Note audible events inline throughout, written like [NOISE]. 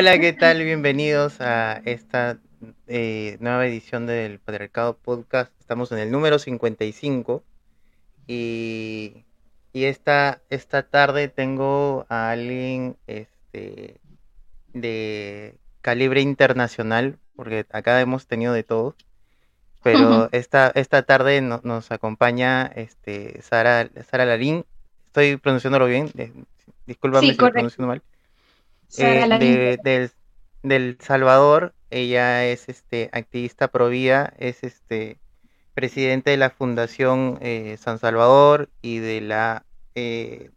Hola, ¿qué tal? Bienvenidos a esta eh, nueva edición del Patriarcado Podcast. Estamos en el número 55 y, y esta, esta tarde tengo a alguien este, de calibre internacional, porque acá hemos tenido de todo. Pero esta, esta tarde nos acompaña este, Sara, Sara Larín. Estoy pronunciándolo bien, discúlpame si lo pronuncio mal. Eh, de, del, Salvador, ella es este, activista pro vida, es este, presidente de la Fundación eh, San Salvador y de la, eh,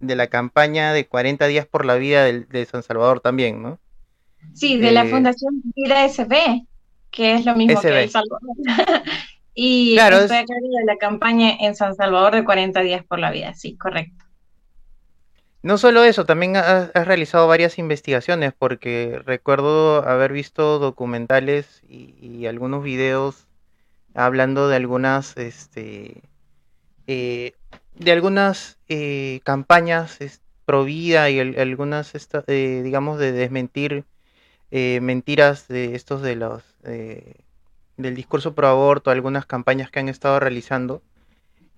de la campaña de 40 días por la vida de, San Salvador también, ¿no? Sí, de la Fundación Vida SB, que es lo mismo que El Salvador. [LAUGHS] y claro, estoy de la campaña en San Salvador de 40 días por la vida, sí, correcto. No solo eso, también has, realizado varias investigaciones, porque recuerdo haber visto documentales y, algunos videos hablando de algunas, este, eh, de algunas eh, campañas pro vida y algunas, eh, digamos, de desmentir mentiras de estos de los del discurso pro aborto, algunas campañas que han estado realizando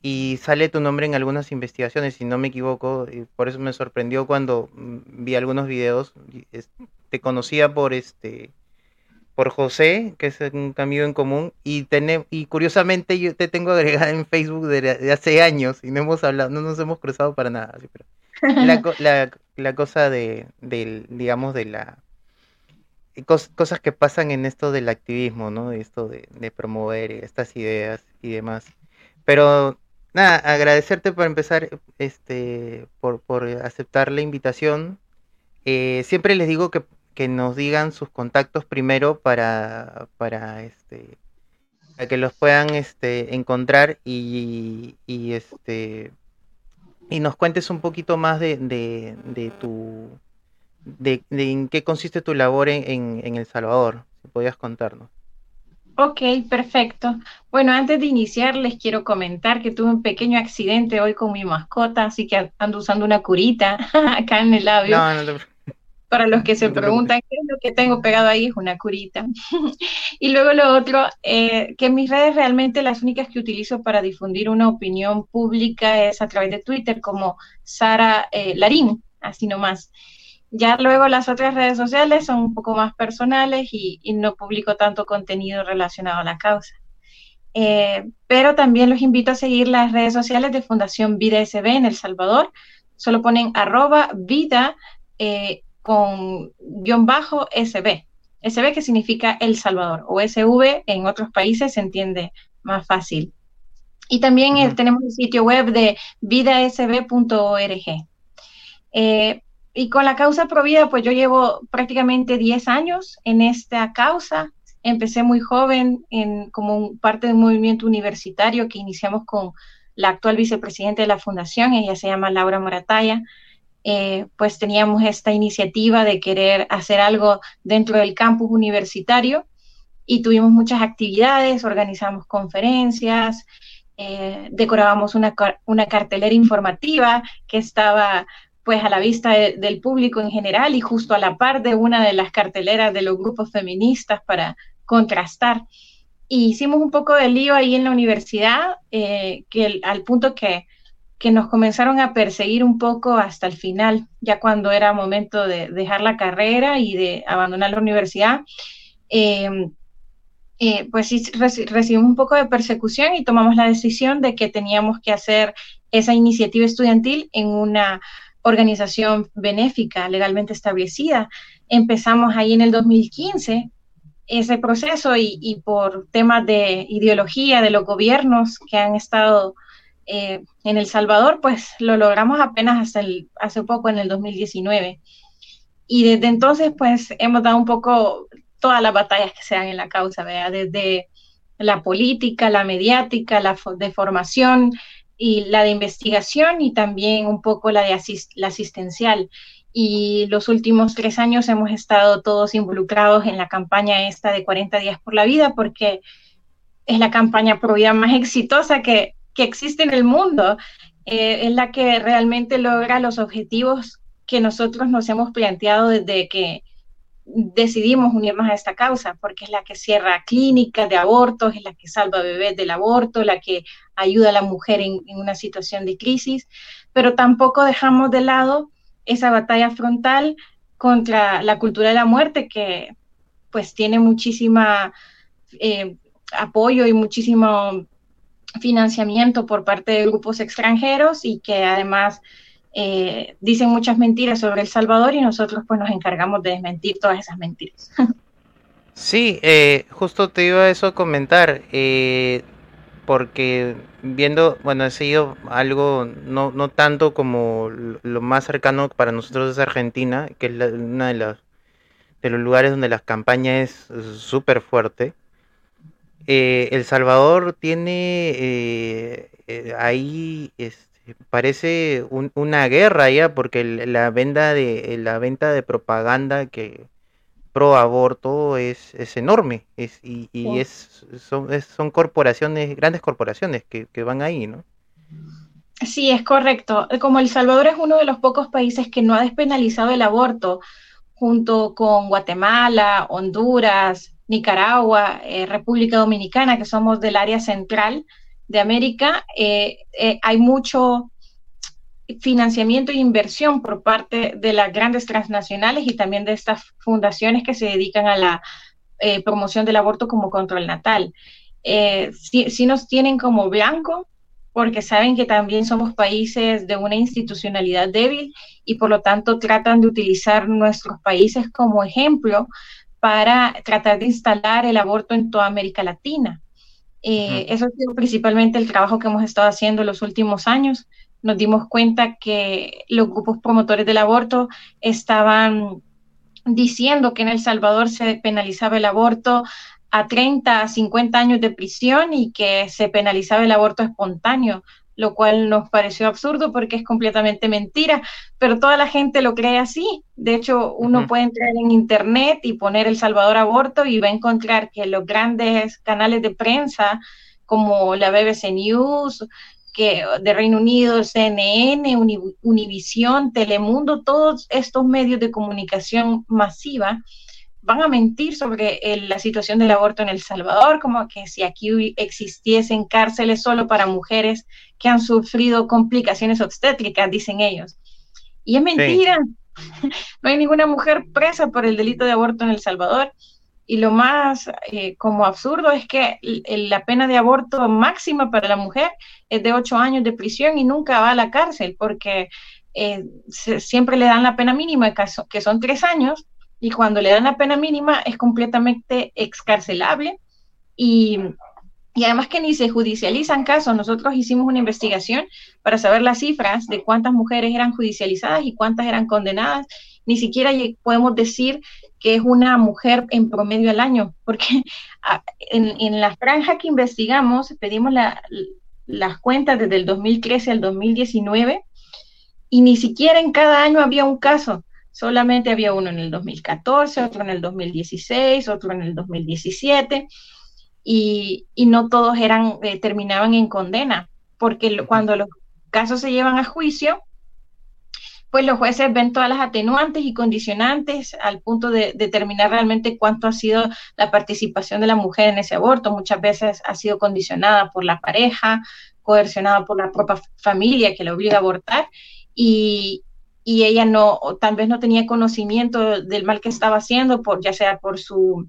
y sale tu nombre en algunas investigaciones, si no me equivoco, y por eso me sorprendió cuando mm, vi algunos videos. Te conocía por este por José, que es un amigo en común, y y curiosamente yo te tengo agregada en Facebook de, hace años y no hemos hablado, no nos hemos cruzado para nada. [LAUGHS] la, cosa de, del, digamos, de la cosas que pasan en esto del activismo, ¿no? Esto de, de promover estas ideas y demás. Pero nada, agradecerte por empezar, este, por, por aceptar la invitación. Eh, siempre les digo que, que, nos digan sus contactos primero para, para este, para que los puedan este, encontrar y, y, este y nos cuentes un poquito más de, de, de tu de, de, en qué consiste tu labor en, en, en El Salvador, si podías contarnos. Ok, perfecto. Bueno, antes de iniciar les quiero comentar que tuve un pequeño accidente hoy con mi mascota, así que ando usando una curita [LAUGHS] acá en el labio. No, no Para los que se preguntan qué es lo que tengo pegado ahí, es una curita. [LAUGHS] y luego lo otro, eh, que mis redes realmente las únicas que utilizo para difundir una opinión pública es a través de Twitter como Sara eh, Larín, así nomás. Ya luego las otras redes sociales son un poco más personales y, no publico tanto contenido relacionado a la causa. Eh, pero también los invito a seguir las redes sociales de Fundación Vida SB en El Salvador. Solo ponen arroba vida eh, con guion bajo SB. SB que significa El Salvador o SV en otros países se entiende más fácil. Y también eh, tenemos el sitio web de vidasb.org. Eh, y con la causa Provida, pues yo llevo prácticamente 10 años en esta causa. Empecé muy joven en, como parte de un movimiento universitario que iniciamos con la actual vicepresidenta de la fundación, ella se llama Laura Morataya. Eh, pues teníamos esta iniciativa de querer hacer algo dentro del campus universitario y tuvimos muchas actividades, organizamos conferencias, eh, decorábamos una, una cartelera informativa que estaba pues a la vista del público en general y justo a la par de una de las carteleras de los grupos feministas para contrastar. Hicimos un poco de lío ahí en la universidad, eh, que al punto que, que nos comenzaron a perseguir un poco hasta el final, ya cuando era momento de dejar la carrera y de abandonar la universidad. Em, eh, pues sí, recibimos un poco de persecución y tomamos la decisión de que teníamos que hacer esa iniciativa estudiantil en una organización benéfica legalmente establecida. Empezamos ahí en el 2015 ese proceso y, por temas de ideología de los gobiernos que han estado eh, en El Salvador, pues lo logramos apenas hasta el, hace poco, en el 2019. Y desde entonces, pues hemos dado un poco todas las batallas que se dan en la causa, desde la política, la mediática, la de formación, y la de investigación y también un poco la de asistencial. Y los últimos tres años hemos estado todos involucrados en la campaña esta de 40 días por la vida porque es la campaña pro vida más exitosa que, que existe en el mundo. Eh, es la que realmente logra los objetivos que nosotros nos hemos planteado desde que decidimos unirnos a esta causa, porque es la que cierra clínicas de abortos, es la que salva bebés del aborto, la que ayuda a la mujer en, una situación de crisis, pero tampoco dejamos de lado esa batalla frontal contra la cultura de la muerte, que pues tiene muchísima eh, apoyo y muchísimo financiamiento por parte de grupos extranjeros y que además eh, dicen muchas mentiras sobre El Salvador y nosotros pues nos encargamos de desmentir todas esas mentiras. [LAUGHS] Sí, eh, justo te iba a eso comentar, eh, porque viendo, bueno, he sido algo no, no tanto como lo más cercano para nosotros es Argentina, que es una de de los lugares donde la campaña es súper fuerte. El Salvador tiene ahí este, parece una guerra ya, porque la venta de la venta de propaganda que pro aborto es, es enorme es, y, es, son, son corporaciones, grandes corporaciones que, que van ahí, ¿no? Sí, es correcto. Como El Salvador es uno de los pocos países que no ha despenalizado el aborto, junto con Guatemala, Honduras, Nicaragua, eh, República Dominicana, que somos del área central, de América, eh, eh, hay mucho financiamiento e inversión por parte de las grandes transnacionales y también de estas fundaciones que se dedican a la eh, promoción del aborto como control natal. Si, nos tienen como blanco porque saben que también somos países de una institucionalidad débil y por lo tanto tratan de utilizar nuestros países como ejemplo para tratar de instalar el aborto en toda América Latina. Eh, eso ha sido principalmente el trabajo que hemos estado haciendo en los últimos años. Nos dimos cuenta que los grupos promotores del aborto estaban diciendo que en El Salvador se penalizaba el aborto a 30, a 50 años de prisión y que se penalizaba el aborto espontáneo, lo cual nos pareció absurdo porque es completamente mentira, pero toda la gente lo cree así. De hecho, uno puede entrar en internet y poner El Salvador Aborto y va a encontrar que los grandes canales de prensa como la BBC News, que de Reino Unido, CNN, Univisión, Telemundo, todos estos medios de comunicación masiva van a mentir sobre la situación del aborto en El Salvador, como que si aquí existiesen cárceles solo para mujeres que han sufrido complicaciones obstétricas, dicen ellos. Y es mentira. [LAUGHS] No hay ninguna mujer presa por el delito de aborto en El Salvador. Y lo más eh, como absurdo es que la pena de aborto máxima para la mujer es de ocho años de prisión y nunca va a la cárcel porque eh, siempre le dan la pena mínima, que son tres años, y cuando le dan la pena mínima es completamente excarcelable y, y además que ni se judicializan casos. Nosotros hicimos una investigación para saber las cifras de cuántas mujeres eran judicializadas y cuántas eran condenadas. Ni siquiera podemos decir que es una mujer en promedio al año, porque [LAUGHS] en, en la franja que investigamos pedimos las cuentas desde el 2013 al 2019 y ni siquiera en cada año había un caso. Solamente había uno en el 2014, otro en el 2016, otro en el 2017, y, y no todos eran, eh, terminaban en condena, porque cuando los casos se llevan a juicio, pues los jueces ven todas las atenuantes y condicionantes al punto de determinar realmente cuánto ha sido la participación de la mujer en ese aborto. Muchas veces ha sido condicionada por la pareja, coercionada por la propia familia que la obliga a abortar. Y, y ella no, tal vez no tenía conocimiento del mal que estaba haciendo, por, ya sea por su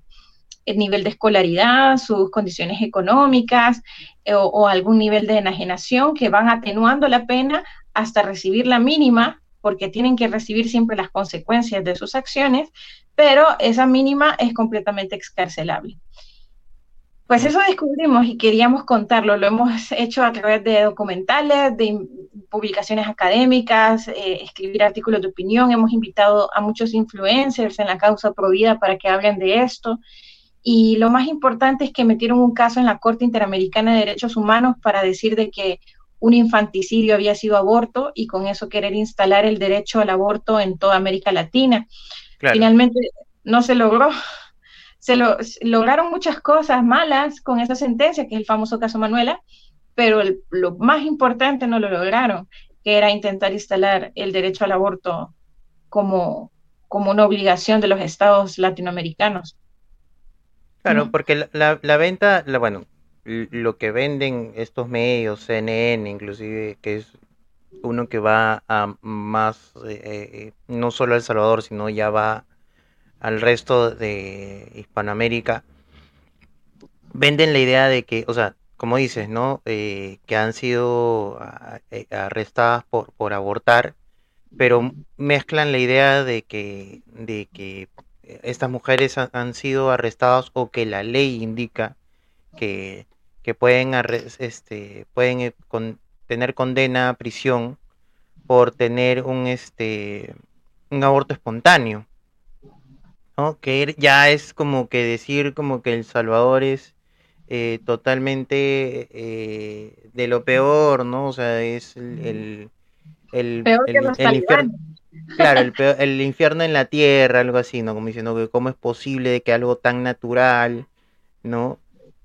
nivel de escolaridad, sus condiciones económicas eh, o, algún nivel de enajenación que van atenuando la pena hasta recibir la mínima, porque tienen que recibir siempre las consecuencias de sus acciones, pero esa mínima es completamente excarcelable. Pues eso descubrimos y queríamos contarlo. Lo hemos hecho a través de documentales, de publicaciones académicas, eh, escribir artículos de opinión. Hemos invitado a muchos influencers en la causa Provida para que hablen de esto. Y lo más importante es que metieron un caso en la Corte Interamericana de Derechos Humanos para decir de que un infanticidio había sido aborto y con eso querer instalar el derecho al aborto en toda América Latina. Finalmente no se logró, se lograron muchas cosas malas con esa sentencia, que es el famoso caso Manuela, pero lo más importante no lo lograron, que era intentar instalar el derecho al aborto como, como una obligación de los estados latinoamericanos. Claro, porque la, la, venta, la, bueno, lo que venden estos medios, CNN inclusive, que es uno que va a más, eh, eh, no solo a El Salvador, sino ya va al resto de Hispanoamérica, venden la idea de que, o sea, como dices, ¿no? Eh, que han sido arrestadas por, por abortar, pero mezclan la idea de que, de que estas mujeres han, sido arrestadas o que la ley indica que, que pueden, este, pueden eh, tener condena a prisión por tener un, este, un aborto espontáneo. ¿No? Que er, ya es como que decir como que El Salvador es eh, totalmente eh, de lo peor, ¿no? O sea, es el, el, el infierno. Claro, el, el, infierno en la tierra, algo así, ¿no? Como diciendo que cómo es posible que algo tan natural, ¿no?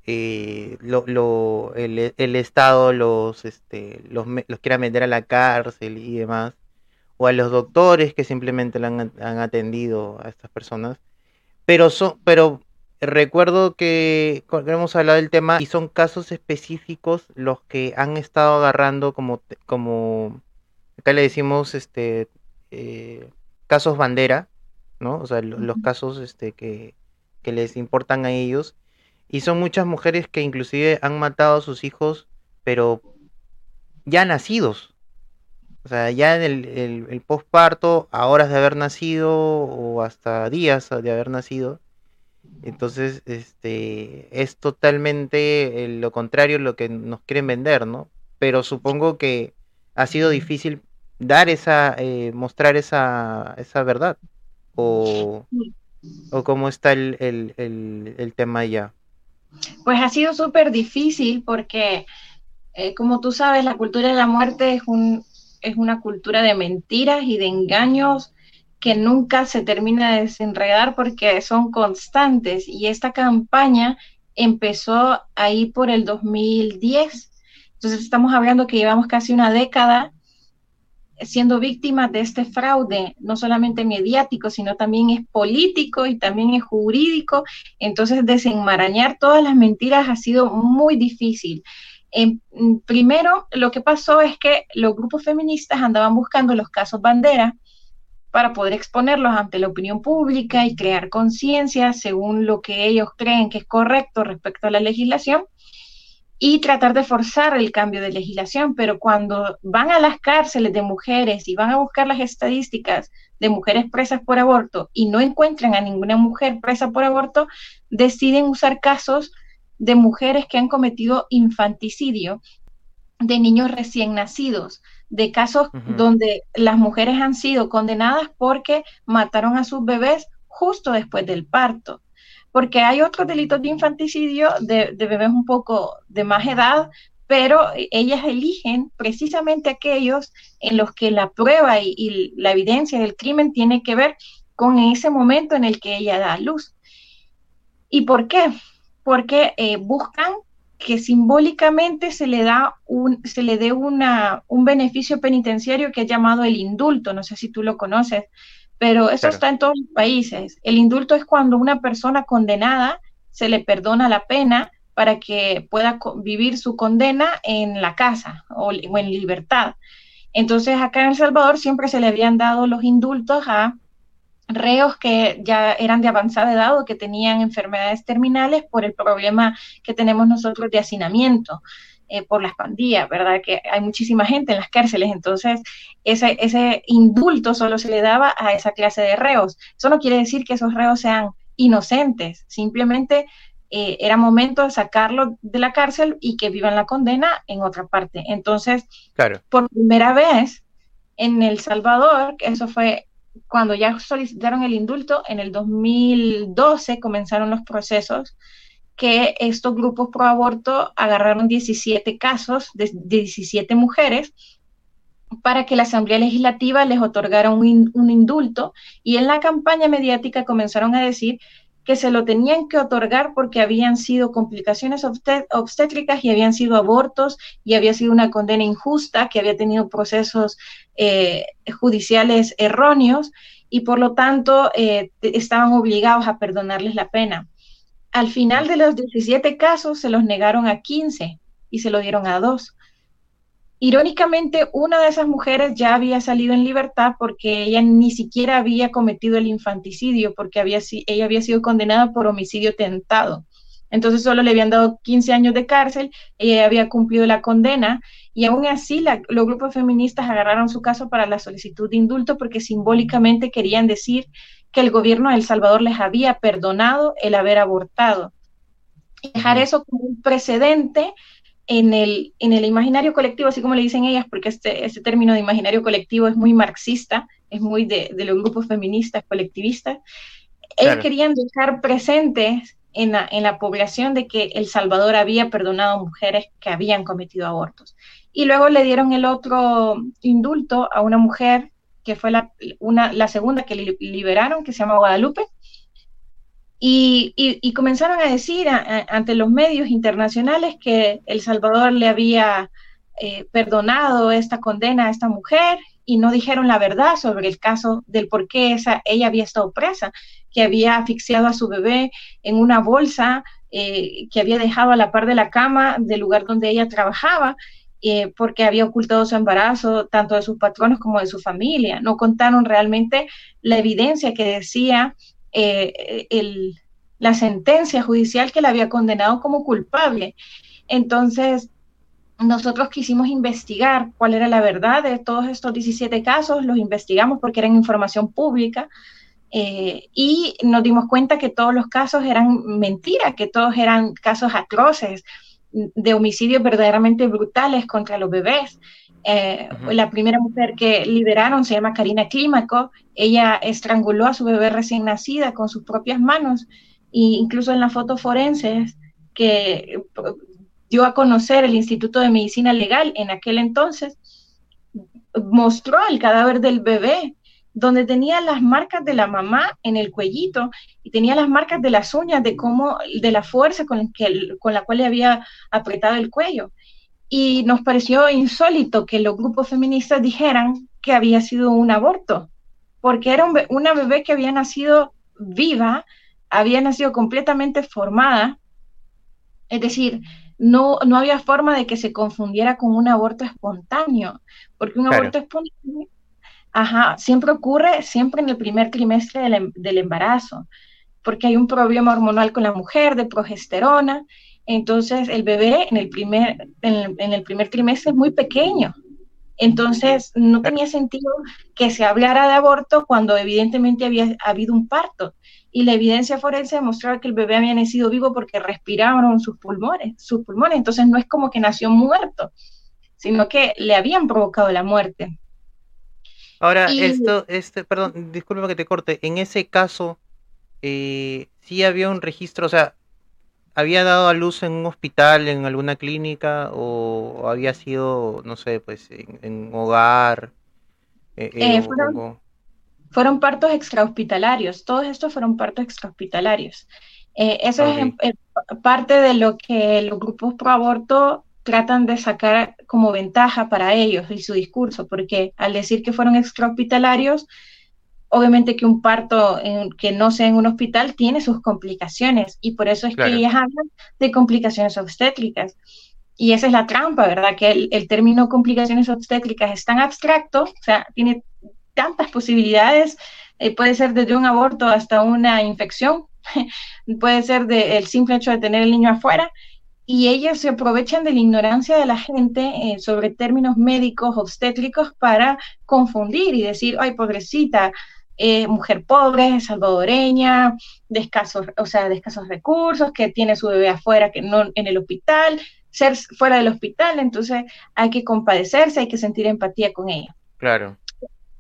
Eh, lo, lo, el, el, Estado los, este, los, los quiera meter a la cárcel y demás, o a los doctores que simplemente han, han atendido a estas personas. Pero, son, pero recuerdo que hemos hablado del tema y son casos específicos los que han estado agarrando como, como acá le decimos este eh, casos bandera, ¿no? O sea, los casos este, que, les importan a ellos. Y son muchas mujeres que inclusive han matado a sus hijos, pero ya nacidos. O sea, ya en el, el, postparto, a horas de haber nacido o hasta días de haber nacido. Entonces, este, es totalmente eh, lo contrario lo que nos quieren vender, ¿no? Pero supongo que ha sido difícil dar esa, eh, mostrar esa, esa verdad? ¿O, o cómo está el, el, el, tema ya? Pues ha sido súper difícil porque, eh, como tú sabes, la cultura de la muerte es, un, es una cultura de mentiras y de engaños que nunca se termina de desenredar porque son constantes. Y esta campaña empezó ahí por el 2010. Entonces estamos hablando que llevamos casi una década siendo víctimas de este fraude, no solamente mediático, sino también es político y también es jurídico. Entonces, desenmarañar todas las mentiras ha sido muy difícil. Mm, primero, lo que pasó es que los grupos feministas andaban buscando los casos bandera para poder exponerlos ante la opinión pública y crear conciencia según lo que ellos creen que es correcto respecto a la legislación y tratar de forzar el cambio de legislación, pero cuando van a las cárceles de mujeres y van a buscar las estadísticas de mujeres presas por aborto y no encuentran a ninguna mujer presa por aborto, deciden usar casos de mujeres que han cometido infanticidio, de niños recién nacidos, de casos donde las mujeres han sido condenadas porque mataron a sus bebés justo después del parto porque hay otros delitos de infanticidio de, bebés un poco de más edad, pero ellas eligen precisamente aquellos en los que la prueba y, la evidencia del crimen tiene que ver con ese momento en el que ella da luz. ¿Y por qué? Porque eh, buscan que simbólicamente se le da un, se le dé una, un beneficio penitenciario que es llamado el indulto, no sé si tú lo conoces, pero eso está en todos los países. El indulto es cuando una persona condenada se le perdona la pena para que pueda vivir su condena en la casa o, en libertad. Entonces, acá en El Salvador siempre se le habían dado los indultos a reos que ya eran de avanzada edad o que tenían enfermedades terminales por el problema que tenemos nosotros de hacinamiento. Eh, por las pandillas, ¿verdad? Que hay muchísima gente en las cárceles, entonces ese, ese indulto solo se le daba a esa clase de reos. Eso no quiere decir que esos reos sean inocentes, simplemente eh, era momento de sacarlos de la cárcel y que vivan la condena en otra parte. Entonces, claro. por primera vez en El Salvador, eso fue cuando ya solicitaron el indulto, en el 2012 comenzaron los procesos que estos grupos pro aborto agarraron 17 casos de, 17 mujeres para que la Asamblea Legislativa les otorgara un, un, indulto y en la campaña mediática comenzaron a decir que se lo tenían que otorgar porque habían sido complicaciones obstétricas y habían sido abortos y había sido una condena injusta, que había tenido procesos eh, judiciales erróneos y por lo tanto eh, estaban obligados a perdonarles la pena. Al final de los 17 casos se los negaron a 15 y se lo dieron a dos. Irónicamente, una de esas mujeres ya había salido en libertad porque ella ni siquiera había cometido el infanticidio, porque había, ella había sido condenada por homicidio tentado. Entonces solo le habían dado 15 años de cárcel, ella había cumplido la condena y aún así los grupos feministas agarraron su caso para la solicitud de indulto porque simbólicamente querían decir que el gobierno de El Salvador les había perdonado el haber abortado. Dejar eso como un precedente en el, en el imaginario colectivo, así como le dicen ellas, porque este, este término de imaginario colectivo es muy marxista, es muy de, los grupos feministas, colectivistas, ellos querían dejar presentes en la, en la población de que El Salvador había perdonado mujeres que habían cometido abortos. Y luego le dieron el otro indulto a una mujer que fue la, una, la segunda que liberaron, que se llama Guadalupe, y, comenzaron a decir ante los medios internacionales que El Salvador le había eh, perdonado esta condena a esta mujer y no dijeron la verdad sobre el caso del por qué esa, ella había estado presa, que había asfixiado a su bebé en una bolsa eh, que había dejado a la par de la cama del lugar donde ella trabajaba. Eh, porque había ocultado su embarazo tanto de sus patronos como de su familia. No contaron realmente la evidencia que decía eh, la sentencia judicial que la había condenado como culpable. Entonces, nosotros quisimos investigar cuál era la verdad de todos estos 17 casos, los investigamos porque eran información pública eh, y nos dimos cuenta que todos los casos eran mentiras, que todos eran casos atroces de homicidios verdaderamente brutales contra los bebés. Eh, la primera mujer que liberaron se llama Karina Clímaco. Ella estranguló a su bebé recién nacida con sus propias manos e incluso en las fotos forenses que dio a conocer el Instituto de Medicina Legal en aquel entonces, mostró el cadáver del bebé donde tenía las marcas de la mamá en el cuellito y tenía las marcas de las uñas de cómo de la fuerza con, que, con la cual le había apretado el cuello. Y nos pareció insólito que los grupos feministas dijeran que había sido un aborto, porque era una bebé que había nacido viva, había nacido completamente formada, es decir, no, no había forma de que se confundiera con un aborto espontáneo, porque un aborto espontáneo, ajá, siempre ocurre siempre en el primer trimestre del, em, del embarazo, porque hay un problema hormonal con la mujer de progesterona, entonces, el bebé en el primer, en el, primer trimestre es muy pequeño. Entonces, no tenía sentido que se hablara de aborto cuando evidentemente había habido un parto. Y la evidencia forense demostraba que el bebé había nacido vivo porque respiraron sus pulmones, sus pulmones. Entonces, no es como que nació muerto, sino que le habían provocado la muerte. Ahora, esto, este, perdón, disculpa que te corte. En ese caso, eh, sí había un registro, o sea, había dado a luz en un hospital, en alguna clínica, o, había sido, no sé, pues en, un hogar. Eh, eh, eh, fueron, partos extrahospitalarios, todos estos fueron partos extrahospitalarios. eso es parte de lo que los grupos pro aborto tratan de sacar como ventaja para ellos y su discurso, porque al decir que fueron extrahospitalarios, obviamente que un parto que no sea en un hospital tiene sus complicaciones y por eso es que ellas hablan de complicaciones obstétricas. Y esa es la trampa, ¿verdad? Que el, término complicaciones obstétricas es tan abstracto, o sea, tiene tantas posibilidades, eh, puede ser desde un aborto hasta una infección, [LAUGHS] puede ser del simple hecho de tener el niño afuera, y ellas se aprovechan de la ignorancia de la gente eh, sobre términos médicos obstétricos para confundir y decir, ay, pobrecita, eh, mujer pobre, salvadoreña, de escasos, o sea, de escasos recursos, que tiene su bebé afuera, que no en el hospital, ser fuera del hospital, entonces hay que compadecerse, hay que sentir empatía con ella. Claro.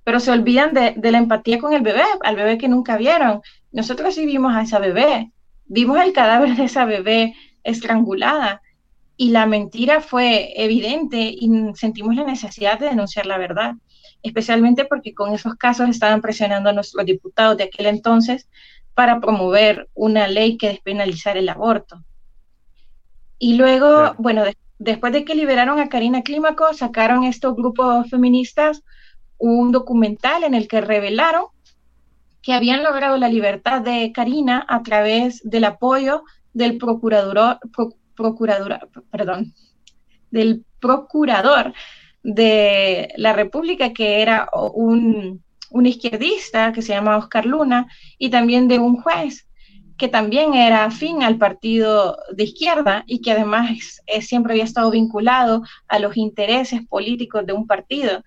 Pero se olvidan de, de la empatía con el bebé, al bebé que nunca vieron. Nosotros sí vimos a esa bebé, vimos el cadáver de esa bebé estrangulada y la mentira fue evidente y sentimos la necesidad de denunciar la verdad especialmente porque con esos casos estaban presionando a nuestros diputados de aquel entonces para promover una ley que despenalizara el aborto. Y luego, bueno, después de que liberaron a Karina Clímaco, sacaron estos grupos feministas un documental en el que revelaron que habían logrado la libertad de Karina a través del apoyo del procurador, procurador, perdón, del procurador de la República, que era un, un izquierdista que se llama Oscar Luna, y también de un juez que también era afín al partido de izquierda y que además siempre había estado vinculado a los intereses políticos de un partido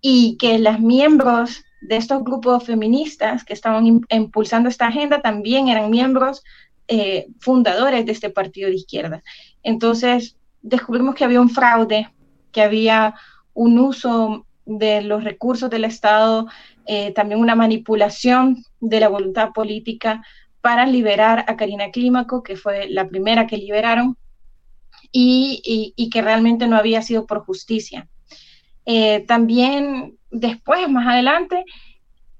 y que las miembros de estos grupos feministas que estaban impulsando esta agenda también eran miembros eh, fundadores de este partido de izquierda. Entonces descubrimos que había un fraude, que había un uso de los recursos del Estado, eh, también una manipulación de la voluntad política para liberar a Karina Clímaco, que fue la primera que liberaron, y, que realmente no había sido por justicia. Eh, también después, más adelante,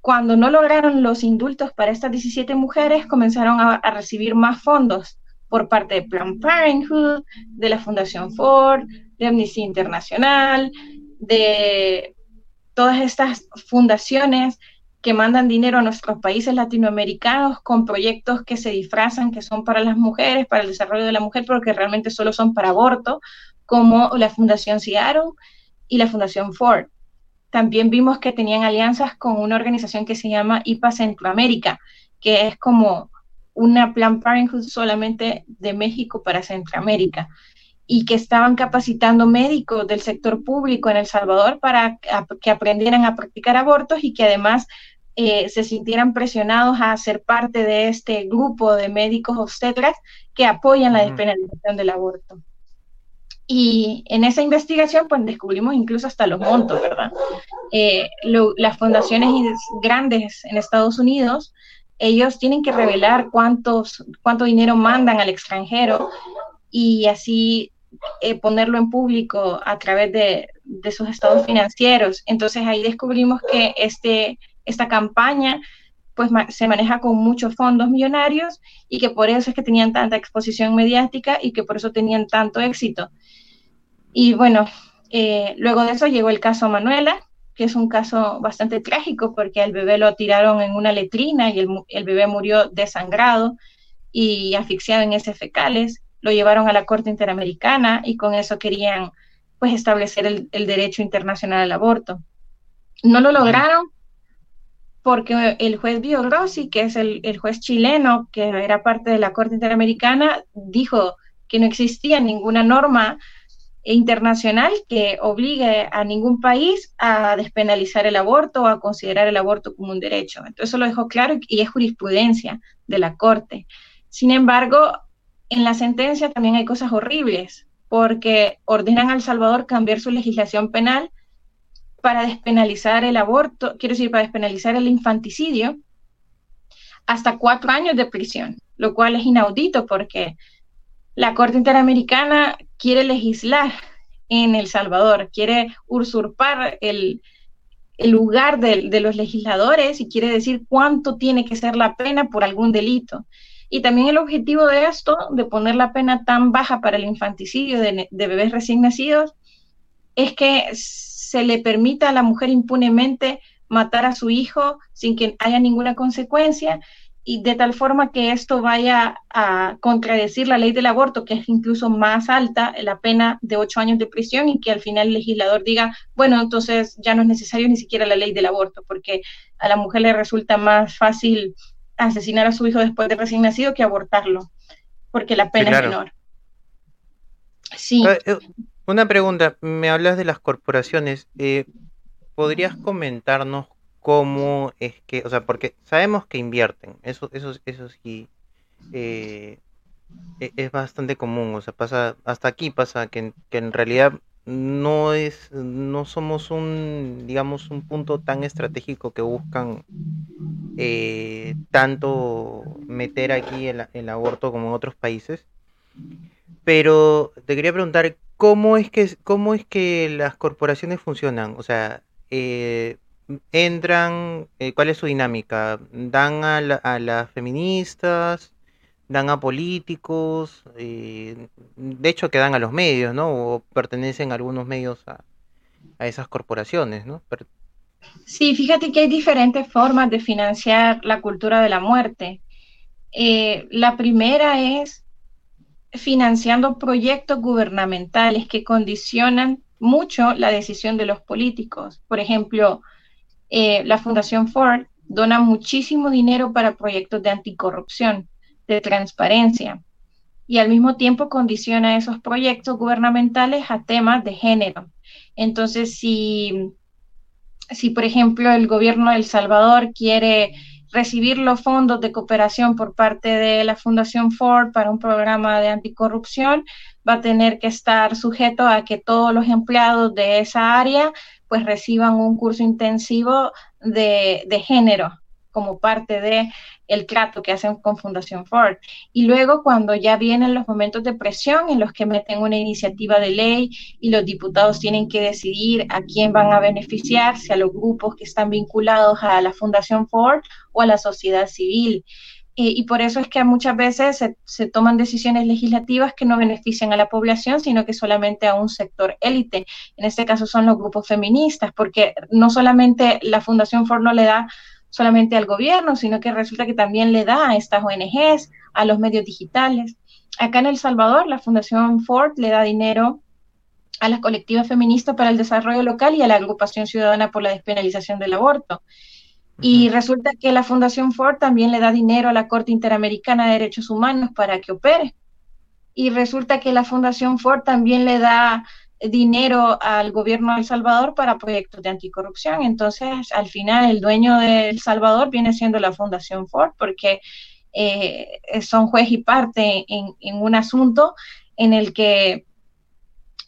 cuando no lograron los indultos para estas 17 mujeres, comenzaron a, recibir más fondos por parte de Planned Parenthood, de la Fundación Ford, de Amnistía Internacional, de todas estas fundaciones que mandan dinero a nuestros países latinoamericanos con proyectos que se disfrazan, que son para las mujeres, para el desarrollo de la mujer, pero que realmente solo son para aborto, como la Fundación Seattle y la Fundación Ford. También vimos que tenían alianzas con una organización que se llama IPA Centroamérica, que es como una Plan Parenthood solamente de México para Centroamérica y que estaban capacitando médicos del sector público en El Salvador para que aprendieran a practicar abortos y que además eh, se sintieran presionados a ser parte de este grupo de médicos obstetras que apoyan la despenalización del aborto. Y en esa investigación, pues descubrimos incluso hasta los montos, ¿verdad? Eh, las fundaciones grandes en Estados Unidos, ellos tienen que revelar cuántos, cuánto dinero mandan al extranjero y así eh, ponerlo en público a través de, sus estados financieros. Entonces ahí descubrimos que este, esta campaña pues se maneja con muchos fondos millonarios y que por eso es que tenían tanta exposición mediática y que por eso tenían tanto éxito. Y bueno, eh, luego de eso llegó el caso Manuela, que es un caso bastante trágico porque el bebé lo tiraron en una letrina y el, el bebé murió desangrado y asfixiado en heces fecales lo llevaron a la Corte Interamericana y con eso querían pues establecer el, derecho internacional al aborto. No lo lograron porque el juez Biogrossi, que es el, el, juez chileno que era parte de la Corte Interamericana, dijo que no existía ninguna norma internacional que obligue a ningún país a despenalizar el aborto o a considerar el aborto como un derecho. Entonces eso lo dejó claro y es jurisprudencia de la Corte. Sin embargo, en la sentencia también hay cosas horribles, porque ordenan al Salvador cambiar su legislación penal para despenalizar el aborto, quiero decir, para despenalizar el infanticidio, hasta cuatro años de prisión, lo cual es inaudito porque la Corte Interamericana quiere legislar en El Salvador, quiere usurpar el, lugar de los legisladores y quiere decir cuánto tiene que ser la pena por algún delito. Y también el objetivo de esto, de poner la pena tan baja para el infanticidio de, bebés recién nacidos, es que se le permita a la mujer impunemente matar a su hijo sin que haya ninguna consecuencia y de tal forma que esto vaya a contradecir la ley del aborto, que es incluso más alta, la pena de ocho años de prisión, y que al final el legislador diga, bueno, entonces ya no es necesario ni siquiera la ley del aborto, porque a la mujer le resulta más fácil asesinar a su hijo después de recién nacido que abortarlo, porque la pena es menor. Sí. Una pregunta, me hablas de las corporaciones. Eh, ¿Podrías comentarnos cómo es que, o sea, porque sabemos que invierten, eso, eso, eso sí eh, e, es bastante común, o sea, pasa, hasta aquí pasa que, que en realidad no es, no somos un, digamos, un punto tan estratégico que buscan eh, tanto meter aquí el, aborto como en otros países. Pero te quería preguntar, ¿cómo es que, cómo es que las corporaciones funcionan? O sea, eh, entran, eh, ¿cuál es su dinámica? ¿Dan a, a las feministas? dan a políticos, eh, de hecho que dan a los medios, ¿no? O pertenecen algunos medios a, a esas corporaciones, ¿no? Sí, fíjate que hay diferentes formas de financiar la cultura de la muerte. La primera es financiando proyectos gubernamentales que condicionan mucho la decisión de los políticos. Por ejemplo, eh, la Fundación Ford dona muchísimo dinero para proyectos de anticorrupción, de transparencia, y al mismo tiempo condiciona esos proyectos gubernamentales a temas de género. Entonces, si, si por ejemplo el gobierno de El Salvador quiere recibir los fondos de cooperación por parte de la Fundación Ford para un programa de anticorrupción, va a tener que estar sujeto a que todos los empleados de esa área pues reciban un curso intensivo de, de género como parte de el trato que hacen con Fundación Ford. Y luego cuando ya vienen los momentos de presión en los que meten una iniciativa de ley y los diputados tienen que decidir a quién van a beneficiar, si a los grupos que están vinculados a la Fundación Ford o a la sociedad civil. y por eso es que muchas veces se, toman decisiones legislativas que no benefician a la población, sino que solamente a un sector élite. En este caso son los grupos feministas, porque no solamente la Fundación Ford no le da solamente al gobierno, sino que resulta que también le da a estas ONGs, a los medios digitales. Acá en El Salvador, la Fundación Ford le da dinero a las colectivas feministas para el desarrollo local y a la agrupación ciudadana por la despenalización del aborto. Y resulta que la Fundación Ford también le da dinero a la Corte Interamericana de Derechos Humanos para que opere. Y resulta que la Fundación Ford también le da dinero al gobierno de El Salvador para proyectos de anticorrupción. Entonces, al final, el dueño de El Salvador viene siendo la Fundación Ford, porque eh, son juez y parte en, un asunto en el que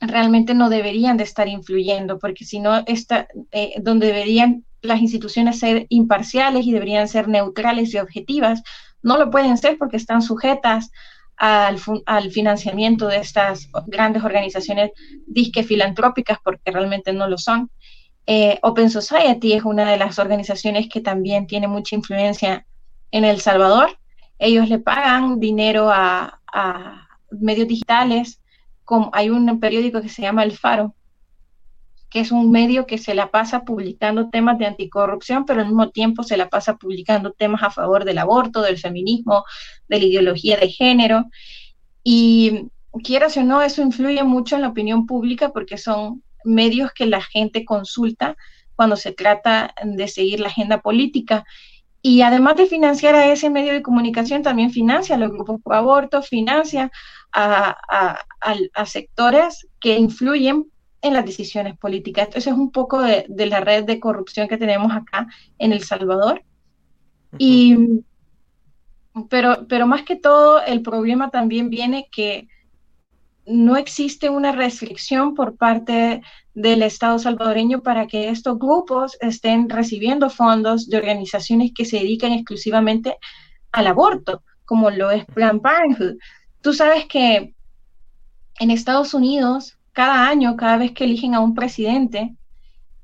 realmente no deberían de estar influyendo, porque si no, está, eh, donde deberían las instituciones ser imparciales y deberían ser neutrales y objetivas, no lo pueden ser porque están sujetas al, financiamiento de estas grandes organizaciones disque filantrópicas, porque realmente no lo son. Eh, Open Society es una de las organizaciones que también tiene mucha influencia en El Salvador. Ellos le pagan dinero a, medios digitales, como hay un periódico que se llama El Faro, que es un medio que se la pasa publicando temas de anticorrupción, pero al mismo tiempo se la pasa publicando temas a favor del aborto, del feminismo, de la ideología de género. Y quieras o no, eso influye mucho en la opinión pública porque son medios que la gente consulta cuando se trata de seguir la agenda política. Y además de financiar a ese medio de comunicación, también financia a los grupos pro aborto, financia a sectores que influyen en las decisiones políticas. Entonces es un poco de, la red de corrupción que tenemos acá en El Salvador. Y, pero, pero más que todo, el problema también viene que no existe una restricción por parte del Estado salvadoreño para que estos grupos estén recibiendo fondos de organizaciones que se dedican exclusivamente al aborto, como lo es Planned Parenthood. Tú sabes que en Estados Unidos cada año, cada vez que eligen a un presidente,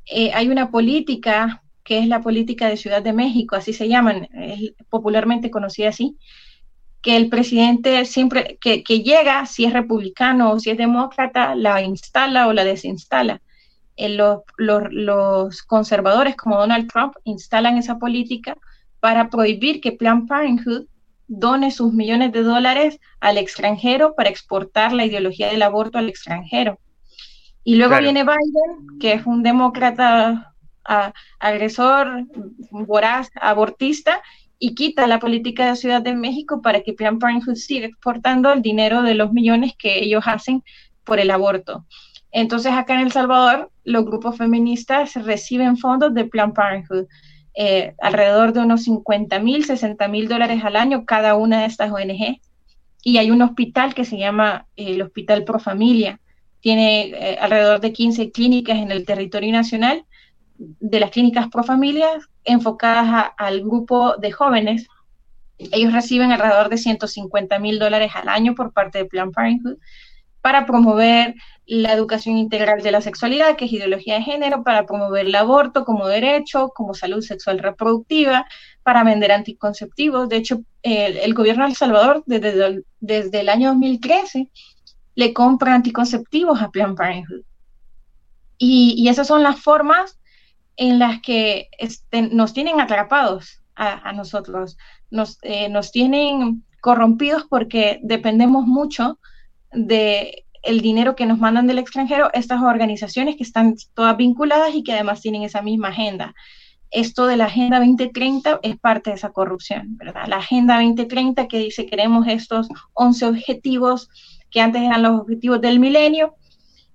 eh, hay una política que es la política de Ciudad de México, así se llaman, es popularmente conocida así, que el presidente siempre que, llega, si es republicano o si es demócrata, la instala o la desinstala. Eh, los, los, conservadores como Donald Trump instalan esa política para prohibir que Planned Parenthood done sus millones de dólares al extranjero para exportar la ideología del aborto al extranjero. Y luego viene Biden, que es un demócrata agresor, voraz, abortista, y quita la política de Ciudad de México para que Planned Parenthood siga exportando el dinero de los millones que ellos hacen por el aborto. Entonces acá en El Salvador los grupos feministas reciben fondos de Planned Parenthood. Eh, alrededor de unos 50 mil, 60 mil dólares al año cada una de estas ONG. Y hay un hospital que se llama eh, el Hospital Pro Familia. Tiene eh, alrededor de 15 clínicas en el territorio nacional, de las clínicas Pro Familia enfocadas al grupo de jóvenes. Ellos reciben alrededor de 150 mil dólares al año por parte de Planned Parenthood para promover la educación integral de la sexualidad, que es ideología de género, para promover el aborto como derecho, como salud sexual reproductiva, para vender anticonceptivos. De hecho, el, gobierno de El Salvador, desde, desde el año 2013, le compra anticonceptivos a Planned Parenthood. Y, y esas son las formas en las que este, nos tienen atrapados a, nosotros, nos, eh, nos tienen corrompidos porque dependemos mucho de el dinero que nos mandan del extranjero estas organizaciones que están todas vinculadas y que además tienen esa misma agenda. Esto de la Agenda 2030 es parte de esa corrupción, ¿verdad? La Agenda 2030 que dice queremos estos 11 objetivos que antes eran los objetivos del milenio.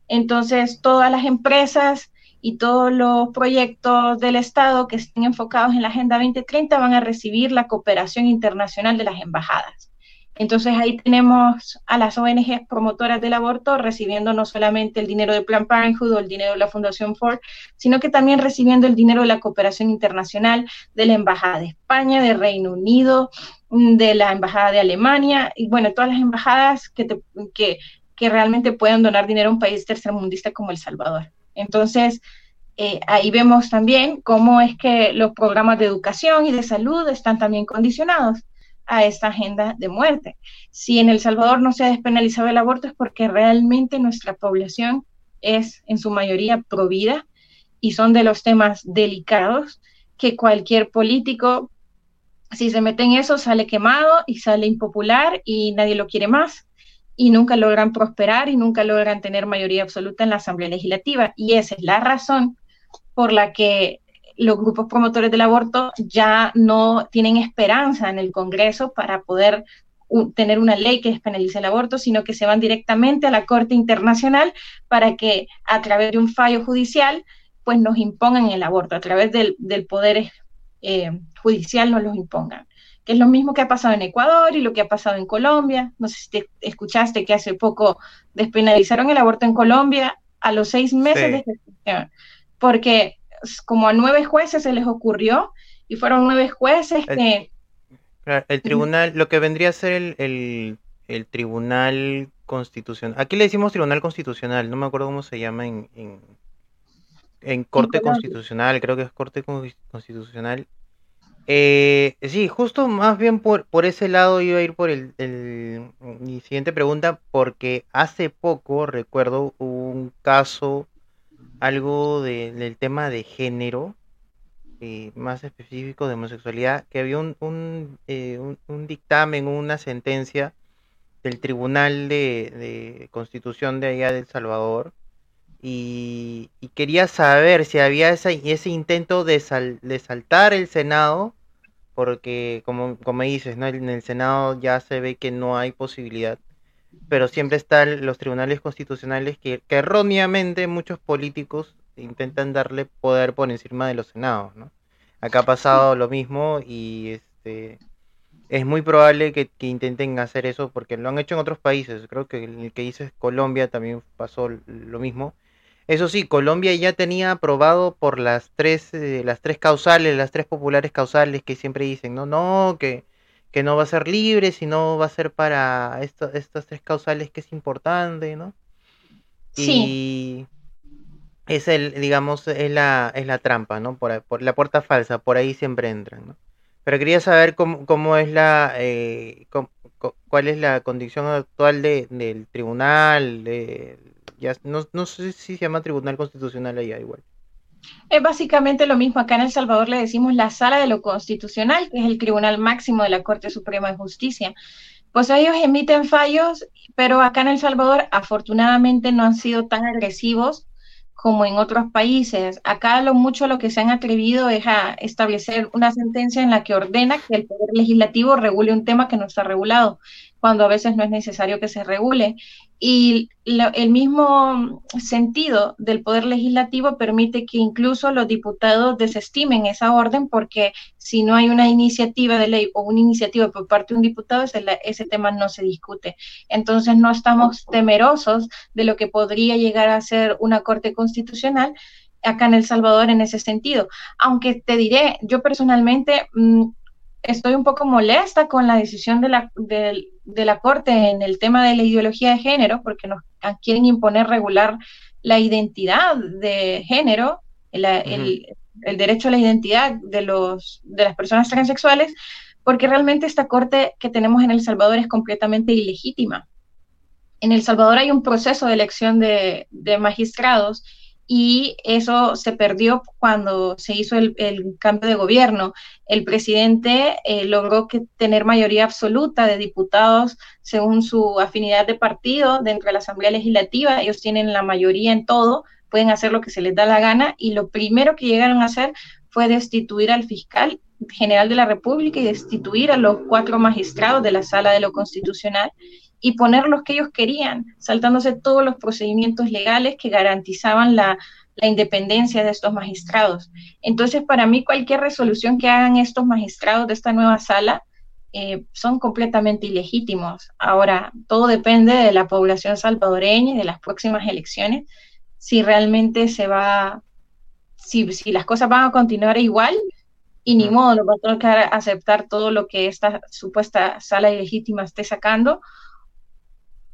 Entonces, todas las empresas y todos los proyectos del Estado que estén enfocados en la Agenda 2030 van a recibir la cooperación internacional de las embajadas. Entonces ahí tenemos a las ONGs promotoras del aborto recibiendo no solamente el dinero de Planned Parenthood o el dinero de la Fundación Ford, sino que también recibiendo el dinero de la cooperación internacional de la Embajada de España, de Reino Unido, de la Embajada de Alemania y bueno, todas las embajadas que, que, que realmente puedan donar dinero a un país tercermundista como El Salvador. Entonces, eh, ahí vemos también cómo es que los programas de educación y de salud están también condicionados a esta agenda de muerte. Si en El Salvador no se ha despenalizado el aborto es porque realmente nuestra población es en su mayoría provida y son de los temas delicados que cualquier político, si se mete en eso, sale quemado y sale impopular y nadie lo quiere más y nunca logran prosperar y nunca logran tener mayoría absoluta en la Asamblea Legislativa. Y esa es la razón por la que los grupos promotores del aborto ya no tienen esperanza en el Congreso para poder tener una ley que despenalice el aborto, sino que se van directamente a la Corte Internacional para que a través de un fallo judicial pues nos impongan el aborto, a través del, poder eh, judicial nos los impongan. Que es lo mismo que ha pasado en Ecuador y lo que ha pasado en Colombia. No sé si te escuchaste que hace poco despenalizaron el aborto en Colombia a los seis meses de gestación, porque como a nueve jueces se les ocurrió y fueron nueve jueces que... El tribunal, lo que vendría a ser el, el, tribunal constitucional. Aquí le decimos tribunal constitucional, no me acuerdo cómo se llama en, en, corte constitucional, creo que es corte constitucional. Eh, sí, justo más bien por, por ese lado iba a ir por el, el, mi siguiente pregunta, porque hace poco recuerdo un caso algo del tema de género, eh, más específico de homosexualidad, que había un, eh, un, un, dictamen, una sentencia del Tribunal de, Constitución de allá de El Salvador, y, quería saber si había ese, ese intento de, de saltar el Senado, porque como, como dices, ¿no? en el Senado ya se ve que no hay posibilidad pero siempre están los tribunales constitucionales que, erróneamente muchos políticos intentan darle poder por encima de los senados, ¿no? Acá ha pasado lo mismo y este es muy probable que, intenten hacer eso porque lo han hecho en otros países. Creo que el que dices Colombia también pasó lo mismo. Eso sí, Colombia ya tenía aprobado por las tres, eh, las tres causales, las tres populares causales que siempre dicen, no, no, que que no va a ser libre, sino va a ser para estas tres causales que es importante, ¿no? Sí. Y es el, digamos, es la, es la trampa, ¿no? Por, por la puerta falsa, por ahí siempre entran, ¿no? Pero quería saber cómo, cómo es la, eh, cuál es la condición actual de, del tribunal, de, ya, no, no sé si se llama tribunal constitucional allá igual. Es básicamente lo mismo. Acá en El Salvador le decimos la sala de lo constitucional, que es el tribunal máximo de la Corte Suprema de Justicia. Pues ellos emiten fallos, pero acá en El Salvador afortunadamente no han sido tan agresivos como en otros países. Acá lo mucho lo que se han atrevido es a establecer una sentencia en la que ordena que el poder legislativo regule un tema que no está regulado, cuando a veces no es necesario que se regule. Y el mismo sentido del poder legislativo permite que incluso los diputados desestimen esa orden porque si no hay una iniciativa de ley o una iniciativa por parte de un diputado, ese, tema no se discute. Entonces no estamos temerosos de lo que podría llegar a ser una corte constitucional acá en El Salvador en ese sentido. Aunque te diré, yo personalmente mm, estoy un poco molesta con la decisión de la, de, la Corte en el tema de la ideología de género, porque nos quieren imponer regular la identidad de género, el, el, derecho a la identidad de, los, de las personas transexuales, porque realmente esta Corte que tenemos en El Salvador es completamente ilegítima. En El Salvador hay un proceso de elección de, de magistrados y eso se perdió cuando se hizo el, cambio de gobierno. El presidente eh, logró que, tener mayoría absoluta de diputados según su afinidad de partido dentro de la Asamblea Legislativa. Ellos tienen la mayoría en todo, pueden hacer lo que se les da la gana y lo primero que llegaron a hacer fue destituir al fiscal general de la República y destituir a los cuatro magistrados de la Sala de lo Constitucional y poner los que ellos querían, saltándose todos los procedimientos legales que garantizaban la, independencia de estos magistrados. Entonces, para mí, cualquier resolución que hagan estos magistrados de esta nueva sala eh, son completamente ilegítimos. Ahora, todo depende de la población salvadoreña y de las próximas elecciones, si realmente se va, si, si las cosas van a continuar igual, y ni modo, nos va a tocar aceptar todo lo que esta supuesta sala ilegítima esté sacando,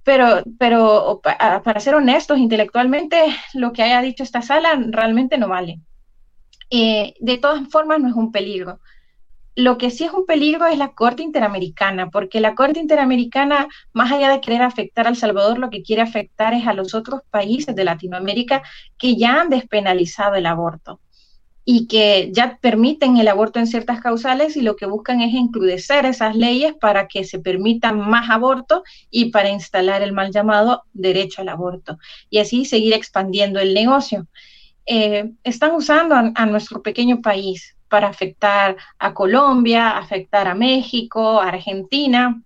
pero, pero para ser honestos, intelectualmente, lo que haya dicho esta sala realmente no vale. Eh, de todas formas, no es un peligro. Lo que sí es un peligro es la Corte Interamericana, porque la Corte Interamericana, más allá de querer afectar a El Salvador, lo que quiere afectar es a los otros países de Latinoamérica que ya han despenalizado el aborto y que ya permiten el aborto en ciertas causales y lo que buscan es encrudecer esas leyes para que se permitan más aborto y para instalar el mal llamado derecho al aborto y así seguir expandiendo el negocio. Eh, están usando a, nuestro pequeño país para afectar a Colombia, afectar a México, a Argentina.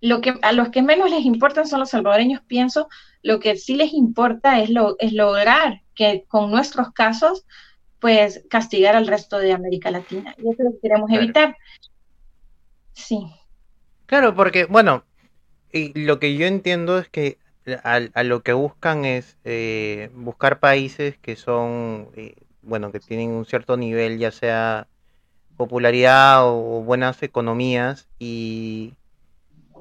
Lo que, a los que menos les importan son los salvadoreños, pienso, lo que sí les importa es, lo, es lograr que con nuestros casos pues castigar al resto de América Latina. Y eso lo queremos evitar. Sí. Claro, porque, bueno, y lo que yo entiendo es que a, lo que buscan es eh, buscar países que son, eh, bueno, que tienen un cierto nivel, ya sea popularidad o buenas economías, y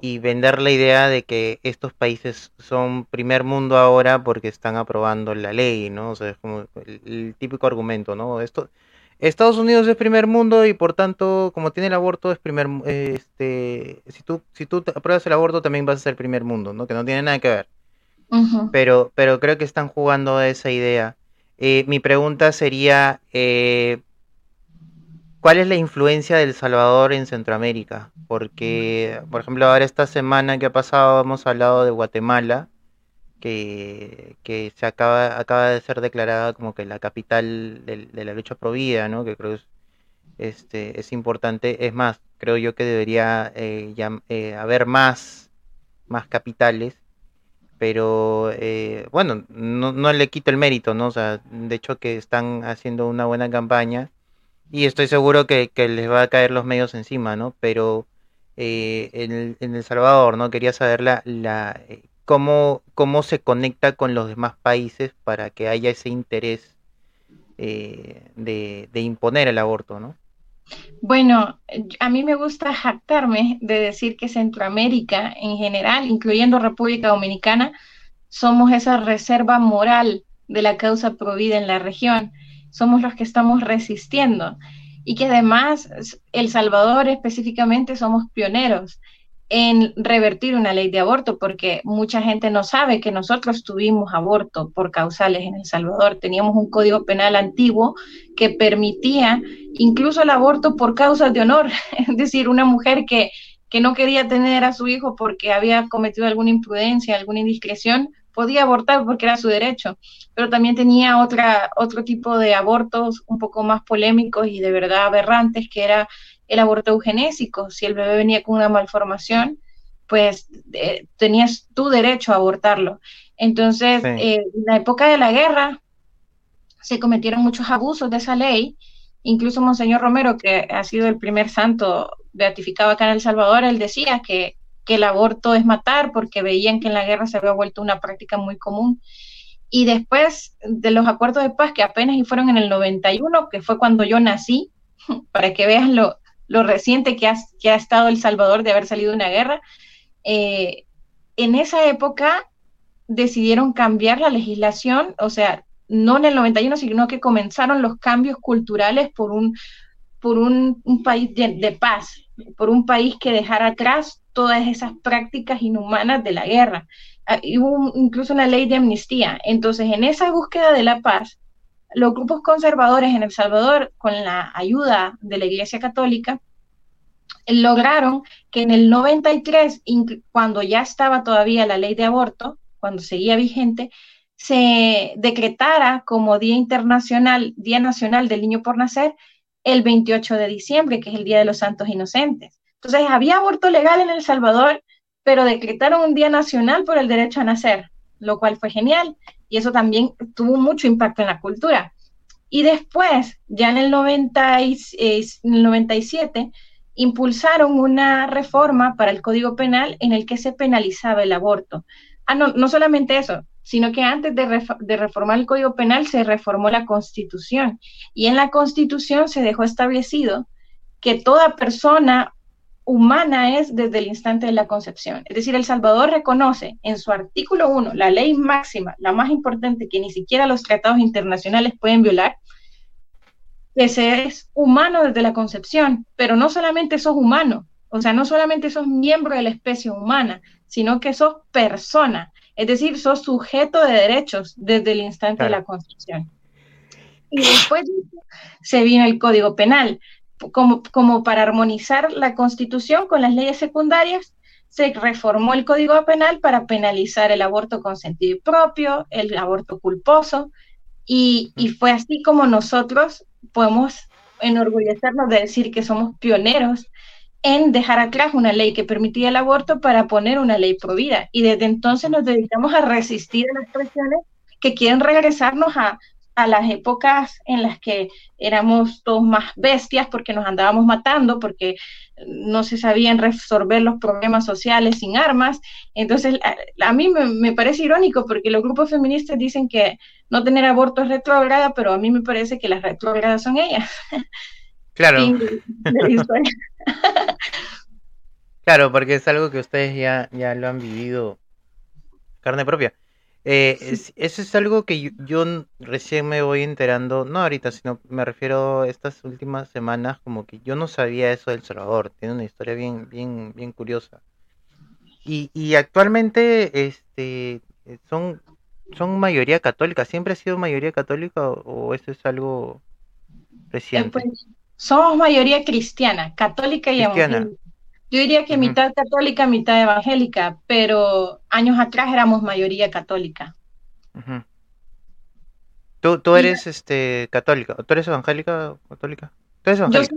y vender la idea de que estos países son primer mundo ahora porque están aprobando la ley, ¿no? O sea, es como el, típico argumento, ¿no? Esto, Estados Unidos es primer mundo y por tanto, como tiene el aborto, es primer, este, si tú, si tú apruebas el aborto también vas a ser primer mundo, ¿no? Que no tiene nada que ver. Pero, pero creo que están jugando a esa idea. Eh, mi pregunta sería, eh, ¿Cuál es la influencia del Salvador en Centroamérica? Porque, por ejemplo, ahora esta semana que ha pasado hemos hablado de Guatemala, que, se acaba, acaba de ser declarada como que la capital de, la lucha pro vida, ¿no? Que creo es, este, es importante. Es más, creo yo que debería eh, eh, haber más, más capitales pero eh, bueno, no, no, le quito el mérito, ¿no? O sea, de hecho que están haciendo una buena campaña y estoy seguro que, les va a caer los medios encima, ¿no? Pero eh, en, El Salvador, ¿no? Quería saber la, la eh, cómo, cómo se conecta con los demás países para que haya ese interés eh, de, de, imponer el aborto, ¿no? Bueno, a mí me gusta jactarme de decir que Centroamérica en general, incluyendo República Dominicana, somos esa reserva moral de la causa provida en la región somos los que estamos resistiendo y que además El Salvador específicamente somos pioneros en revertir una ley de aborto, porque mucha gente no sabe que nosotros tuvimos aborto por causales en El Salvador. Teníamos un código penal antiguo que permitía incluso el aborto por causas de honor, [LAUGHS] es decir, una mujer que, que no quería tener a su hijo porque había cometido alguna imprudencia, alguna indiscreción, podía abortar porque era su derecho, pero también tenía otra, otro tipo de abortos un poco más polémicos y de verdad aberrantes, que era el aborto eugenésico. Si el bebé venía con una malformación, pues eh, tenías tu derecho a abortarlo. Entonces, eh, en la época de la guerra se cometieron muchos abusos de esa ley. Incluso Monseñor Romero, que ha sido el primer santo beatificado acá en El Salvador, él decía que que el aborto es matar porque veían que en la guerra se había vuelto una práctica muy común. Y después de los acuerdos de paz que apenas y fueron en el 91, que fue cuando yo nací, [LAUGHS] para que vean lo, lo reciente que ha, que ha estado El Salvador de haber salido de una guerra, eh, en esa época decidieron cambiar la legislación, o sea, no en el 91, sino que comenzaron los cambios culturales por un, por un, país de, de, paz, por un país que dejara atrás todas esas prácticas inhumanas de la guerra. Ah, hubo incluso una ley de amnistía. Entonces, en esa búsqueda de la paz, los grupos conservadores en El Salvador, con la ayuda de la Iglesia Católica, lograron que en el 93, cuando ya estaba todavía la ley de aborto, cuando seguía vigente, se decretara como Día Internacional, Día Nacional del Niño por Nacer, el 28 de diciembre, que es el Día de los Santos Inocentes. Entonces, había aborto legal en El Salvador, pero decretaron un Día Nacional por el derecho a nacer, lo cual fue genial y eso también tuvo mucho impacto en la cultura. Y después, ya en el, 90 en el 97, impulsaron una reforma para el Código Penal en el que se penalizaba el aborto. Ah, no, no solamente eso, sino que antes de, reformar el Código Penal se reformó la Constitución y en la Constitución se dejó establecido que toda persona humana es desde el instante de la concepción. Es decir, El Salvador reconoce en su artículo 1, la ley máxima, la más importante que ni siquiera los tratados internacionales pueden violar, que se es humano desde la concepción, pero no solamente sos humano, o sea, no solamente sos miembro de la especie humana, sino que sos persona, es decir, sos sujeto de derechos desde el instante de la concepción. Y después se vino el Código Penal, como, como para armonizar la Constitución con las leyes secundarias, se reformó el Código Penal para penalizar el aborto consentido y propio, el aborto culposo, y, y, fue así como nosotros podemos enorgullecernos de decir que somos pioneros en dejar atrás una ley que permitía el aborto para poner una ley pro vida. Y desde entonces nos dedicamos a resistir a las presiones que quieren regresarnos a, a las épocas en las que éramos todos más bestias porque nos andábamos matando, porque no se sabían resolver los problemas sociales sin armas. Entonces, a, mí me, parece irónico porque los grupos feministas dicen que no tener aborto es retrógrada, pero a mí me parece que las retrógradas son ellas. [LAUGHS] Claro. [LAUGHS] claro, porque es algo que ustedes ya, ya lo han vivido carne propia. Eh, eso es algo que yo, recién me voy enterando, no ahorita, sino me refiero a estas últimas semanas, como que yo no sabía eso del Salvador, tiene una historia bien, bien, bien curiosa. Y, y actualmente, este, son, son mayoría católica, ¿siempre ha sido mayoría católica o, eso es algo reciente? Pues, somos mayoría cristiana, católica y evangélica. Yo diría que mitad católica, mitad evangélica, pero años atrás éramos mayoría católica. ¿Tú, eres este católica? ¿Tú eres evangélica católica? ¿Tú eres evangélica?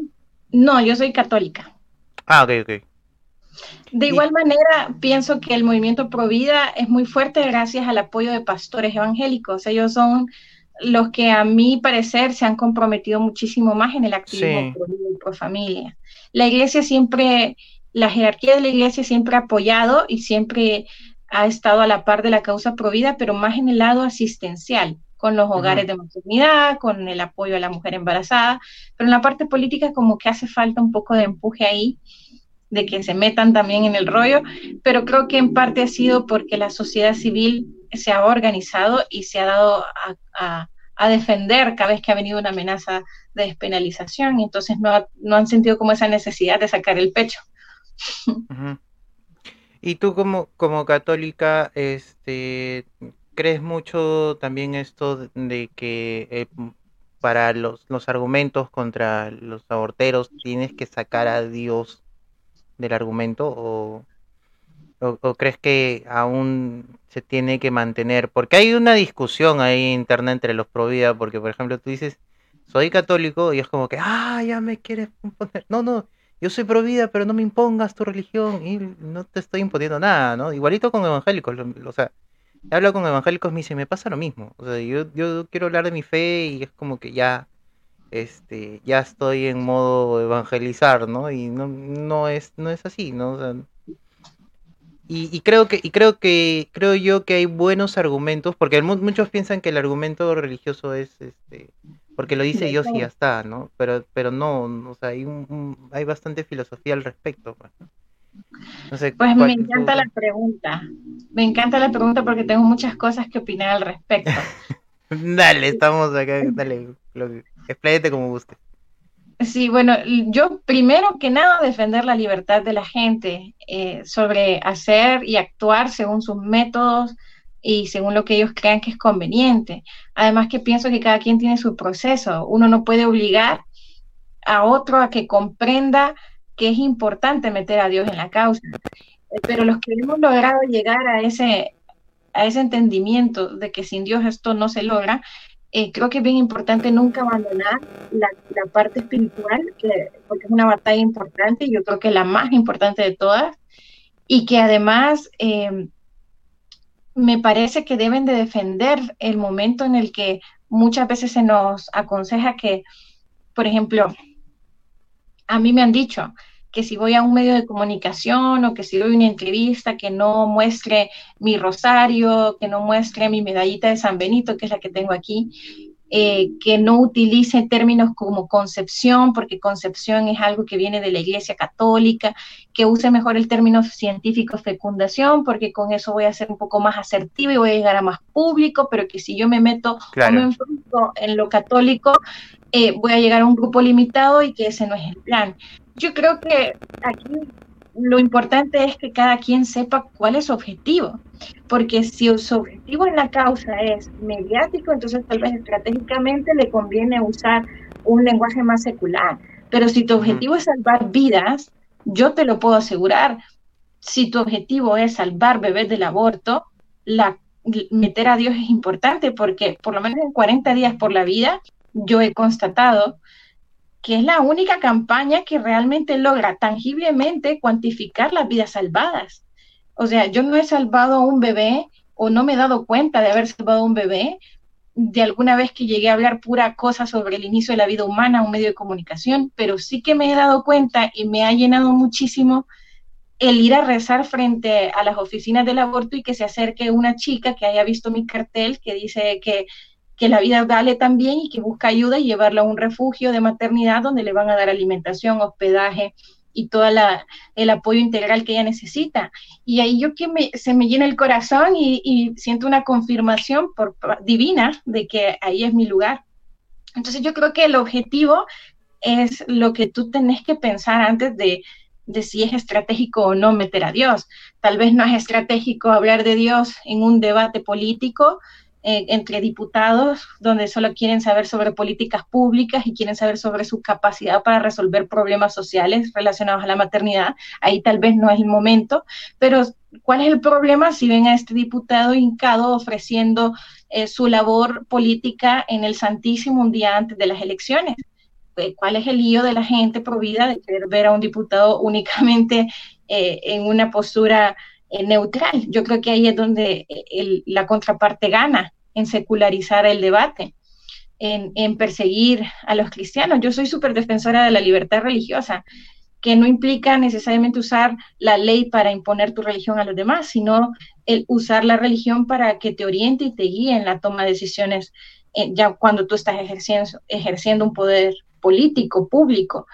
no, yo soy católica. Ah, ok, ok. De igual manera, pienso que el movimiento Pro Vida es muy fuerte gracias al apoyo de pastores evangélicos. Ellos son los que a mi parecer se han comprometido muchísimo más en el activismo pro vida y pro familia. La iglesia siempre la jerarquía de la iglesia siempre ha apoyado y siempre ha estado a la par de la causa provida, pero más en el lado asistencial, con los hogares de maternidad, con el apoyo a la mujer embarazada, pero en la parte política como que hace falta un poco de empuje ahí, de que se metan también en el rollo, pero creo que en parte ha sido porque la sociedad civil se ha organizado y se ha dado a, defender cada vez que ha venido una amenaza de despenalización, y entonces no, no han sentido como esa necesidad de sacar el pecho. [LAUGHS] Y tú como, como católica, este, ¿crees mucho también esto de que eh, para los, los argumentos contra los aborteros tienes que sacar a Dios del argumento o, o, crees que aún se tiene que mantener? Porque hay una discusión ahí interna entre los pro vida, porque por ejemplo tú dices, soy católico y es como que, ah, ya me quieres poner. No, no, yo soy pro vida, pero no me impongas tu religión y no te estoy imponiendo nada, ¿no? Igualito con evangélicos, o sea, hablo con evangélicos me dice, me pasa lo mismo, o sea, yo, quiero hablar de mi fe y es como que ya, este, ya estoy en modo evangelizar, ¿no? Y no, no es, no es así, ¿no? O sea, y, y, creo que, y creo que, creo yo que hay buenos argumentos, porque muchos piensan que el argumento religioso es, este, porque lo dice Dios y ya está, ¿no? Pero, pero no, o sea, hay, hay bastante filosofía al respecto. Pues, pues me encanta la pregunta, me encanta la pregunta porque tengo muchas cosas que opinar al respecto. [LAUGHS] dale, estamos acá, [LAUGHS] dale, expláyate como guste. Sí, bueno, yo primero que nada defender la libertad de la gente eh, sobre hacer y actuar según sus métodos y según lo que ellos crean que es conveniente. Además que pienso que cada quien tiene su proceso. Uno no puede obligar a otro a que comprenda que es importante meter a Dios en la causa. Eh, pero los que hemos logrado llegar a ese, a ese entendimiento de que sin Dios esto no se logra, eh, creo que es bien importante nunca abandonar la, parte espiritual, porque es una batalla importante, yo creo que la más importante de todas, y que además eh, me parece que deben de defender el momento en el que muchas veces se nos aconseja que, por ejemplo, a mí me han dicho, que si voy a un medio de comunicación o que si doy una entrevista, que no muestre mi rosario, que no muestre mi medallita de San Benito, que es la que tengo aquí, eh, que no utilice términos como concepción, porque concepción es algo que viene de la Iglesia Católica, que use mejor el término científico fecundación, porque con eso voy a ser un poco más asertiva y voy a llegar a más público, pero que si yo me meto en lo católico, eh, voy a llegar a un grupo limitado y que ese no es el plan. Yo creo que aquí lo importante es que cada quien sepa cuál es su objetivo, porque si su objetivo en la causa es mediático, entonces tal vez estratégicamente le conviene usar un lenguaje más secular. Pero si tu objetivo es salvar vidas, yo te lo puedo asegurar, si tu objetivo es salvar bebés del aborto, la, meter a Dios es importante porque por lo menos en 40 días por la vida, yo he constatado que es la única campaña que realmente logra tangiblemente cuantificar las vidas salvadas. O sea, yo no he salvado a un bebé o no me he dado cuenta de haber salvado a un bebé de alguna vez que llegué a hablar pura cosa sobre el inicio de la vida humana, un medio de comunicación, pero sí que me he dado cuenta y me ha llenado muchísimo el ir a rezar frente a las oficinas del aborto y que se acerque una chica que haya visto mi cartel que dice que que la vida vale también y que busca ayuda y llevarla a un refugio de maternidad donde le van a dar alimentación, hospedaje y todo el apoyo integral que ella necesita. Y ahí yo que se me llena el corazón y, siento una confirmación por, divina de que ahí es mi lugar. Entonces yo creo que el objetivo es lo que tú tenés que pensar antes de, de si es estratégico o no meter a Dios. Tal vez no es estratégico hablar de Dios en un debate político, eh, entre diputados, donde solo quieren saber sobre políticas públicas y quieren saber sobre su capacidad para resolver problemas sociales relacionados a la maternidad. Ahí tal vez no es el momento, pero ¿cuál es el problema si ven a este diputado hincado ofreciendo eh, su labor política en el Santísimo un día antes de las elecciones? Eh, ¿Cuál es el lío de la gente provida de querer ver a un diputado únicamente en una postura neutral? Yo creo que ahí es donde la contraparte gana en secularizar el debate, en, perseguir a los cristianos. Yo soy súper defensora de la libertad religiosa, que no implica necesariamente usar la ley para imponer tu religión a los demás, sino el usar la religión para que te oriente y te guíe en la toma de decisiones eh, ya cuando tú estás ejerciendo, ejerciendo un poder político, público.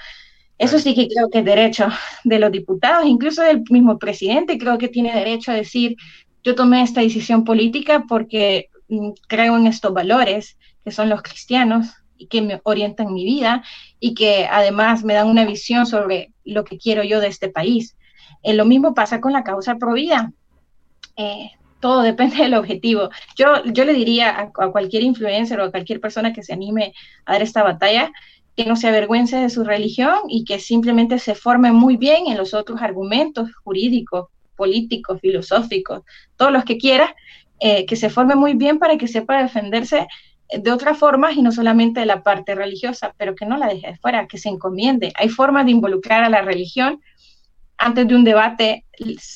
Eso sí que creo que es derecho de los diputados, incluso del mismo presidente, creo que tiene derecho a decir, yo tomé esta decisión política porque creo en estos valores que son los cristianos y que me orientan mi vida y que además me dan una visión sobre lo que quiero yo de este país. Eh, lo mismo pasa con la causa pro vida. Eh, todo [LAUGHS] depende del objetivo. Yo, yo le diría a, a, cualquier influencer o a cualquier persona que se anime a dar esta batalla que no se avergüence de su religión y que simplemente se forme muy bien en los otros argumentos jurídicos, políticos, filosóficos, todos los que quiera, eh, que se forme muy bien para que sepa defenderse de otras formas y no solamente de la parte religiosa, pero que no la deje de fuera, que se encomiende. Hay formas de involucrar a la religión antes de un debate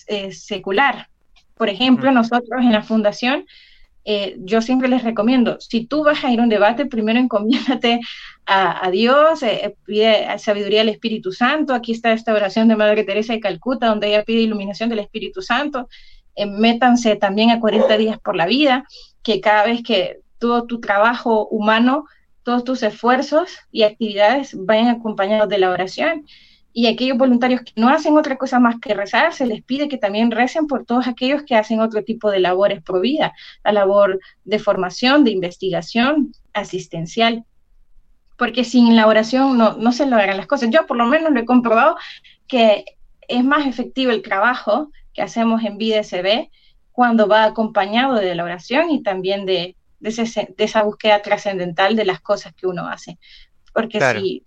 eh, secular. Por ejemplo, nosotros en la fundación, eh, yo siempre les recomiendo, si tú vas a ir a un debate, primero encomiéndate a, a Dios, pide sabiduría al Espíritu Santo. Aquí está esta oración de Madre Teresa de Calcuta, donde ella pide iluminación del Espíritu Santo. Eh, métanse también a 40 días por la vida, que cada vez que todo tu trabajo humano, todos tus esfuerzos y actividades vayan acompañados de la oración. Y aquellos voluntarios que no hacen otra cosa más que rezar, se les pide que también recen por todos aquellos que hacen otro tipo de labores pro vida, la labor de formación, de investigación, asistencial. porque sin la oración no, no se logran las cosas. Yo por lo menos lo he comprobado que es más efectivo el trabajo que hacemos en BDSB cuando va acompañado de la oración y también de, de, esa búsqueda trascendental de las cosas que uno hace. Porque si,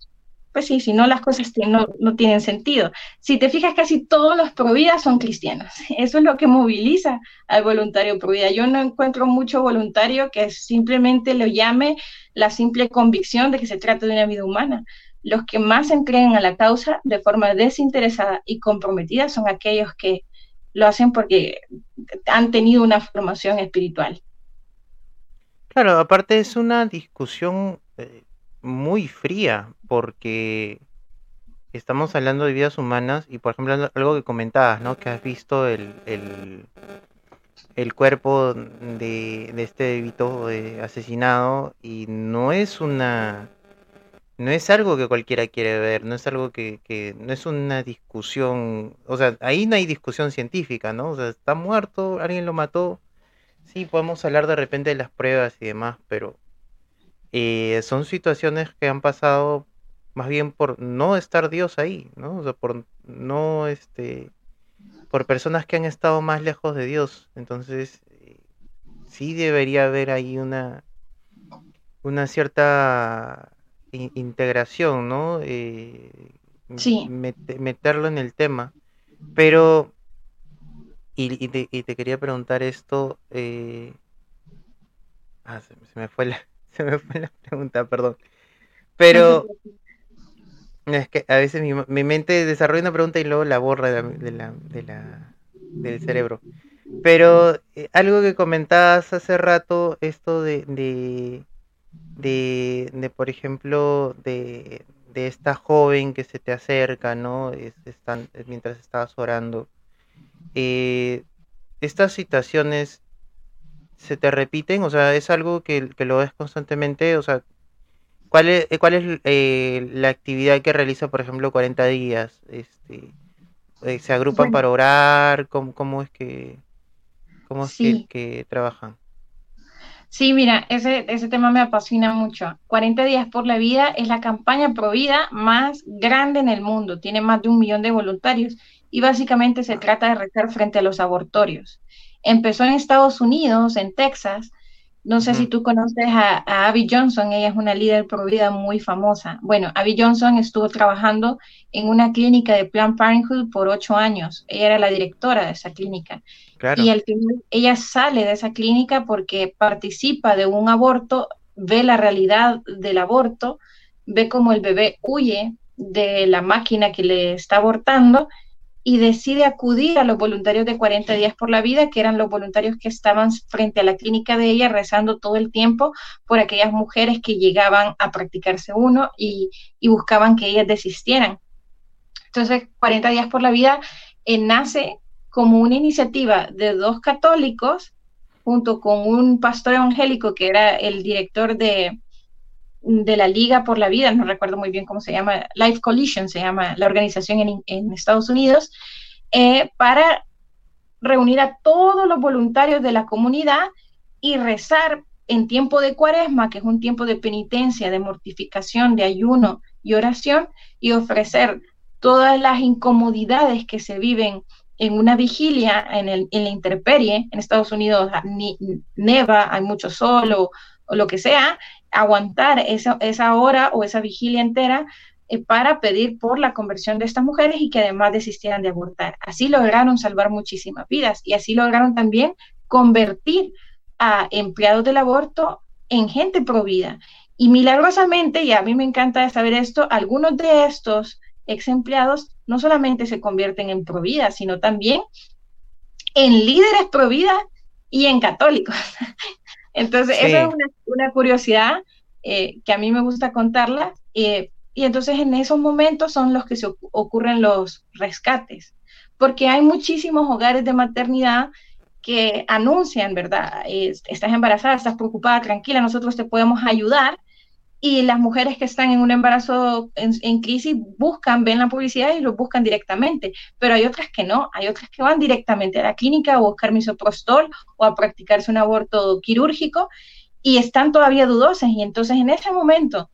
pues sí, si no las cosas no, no, tienen sentido. Si te fijas, casi todos los vida son cristianos. [LAUGHS] Eso es lo que moviliza al voluntario vida. Yo no encuentro mucho voluntario que simplemente lo llame la simple convicción de que se trata de una vida humana. Los que más se entregan a la causa de forma desinteresada y comprometida son aquellos que lo hacen porque han tenido una formación espiritual. Claro, aparte es una discusión eh, muy fría porque estamos hablando de vidas humanas y por ejemplo algo que comentabas, ¿no? Que has visto el, el, cuerpo de, de este debito eh, asesinado y no es una no es algo que cualquiera quiere ver, no es algo que, que, no es una discusión, o sea, ahí no hay discusión científica, ¿no? O sea, está muerto, alguien lo mató, sí, podemos hablar de repente de las pruebas y demás, pero eh, son situaciones que han pasado más bien por no estar Dios ahí, ¿no? O sea, por no, este, por personas que han estado más lejos de Dios, entonces eh, sí debería haber ahí una, una cierta integración, ¿no? Eh, sí. meterlo en el tema. Pero, y, te, quería preguntar esto, eh, ah, se, me fue la, [LAUGHS] se me fue la pregunta, perdón. Pero es que a veces mi, mente desarrolla una pregunta y luego la borra de la, de la, del cerebro. Pero eh, algo que comentabas hace rato, esto de, de, de por ejemplo, de, de, esta joven que se te acerca, ¿no? Es, están, mientras estabas orando. Eh, estas situaciones se te repiten, o sea, es algo que, que lo ves constantemente, o sea, ¿cuál es, cuál es eh, la actividad que realiza, por ejemplo, 40 días? Este, eh, ¿Se agrupan para orar? ¿Cómo, cómo es que, cómo es que, que trabajan? Sí, mira, ese, ese tema me apasiona mucho. 40 días por la vida es la campaña pro vida más grande en el mundo. Tiene más de un millón de voluntarios y básicamente se trata de rezar frente a los abortorios. Empezó en Estados Unidos, en Texas, no sé si tú conoces a, Abby Johnson, ella es una líder pro vida muy famosa. Bueno, Abby Johnson estuvo trabajando en una clínica de Planned Parenthood por ocho años. Ella era la directora de esa clínica. Y ella sale de esa clínica porque participa de un aborto, ve la realidad del aborto, ve cómo el bebé huye de la máquina que le está abortando y decide acudir a los voluntarios de 40 días por la vida, que eran los voluntarios que estaban frente a la clínica de ella rezando todo el tiempo por aquellas mujeres que llegaban a practicarse uno y, buscaban que ellas desistieran. Entonces, 40 días por la vida eh, nace como una iniciativa de dos católicos junto con un pastor evangélico que era el director de, de la Liga por la Vida, no recuerdo muy bien cómo se llama, Life Coalition se llama la organización en, Estados Unidos, eh, para reunir a todos los voluntarios de la comunidad y rezar en tiempo de cuaresma, que es un tiempo de penitencia, de mortificación, de ayuno y oración, y ofrecer todas las incomodidades que se viven en una vigilia en, el, en la intemperie, en Estados Unidos ni, neva, hay mucho sol o, o lo que sea, aguantar esa, esa hora o esa vigilia entera eh, para pedir por la conversión de estas mujeres y que además desistieran de abortar. Así lograron salvar muchísimas vidas y así lograron también convertir a empleados del aborto en gente provida. Y milagrosamente, y a mí me encanta saber esto, algunos de estos ex empleados no solamente se convierten en provida, sino también en líderes provida y en católicos. [LAUGHS] Entonces, esa es una, curiosidad eh, que a mí me gusta contarla. Eh, y entonces en esos momentos son los que se ocurren los rescates, porque hay muchísimos hogares de maternidad que anuncian, ¿verdad? estás embarazada, estás preocupada, tranquila, nosotros te podemos ayudar. Y las mujeres que están en un embarazo en, crisis buscan, ven la publicidad y lo buscan directamente. Pero hay otras que no, hay otras que van directamente a la clínica a buscar misoprostol o a practicarse un aborto quirúrgico y están todavía dudosas. Y entonces en ese momento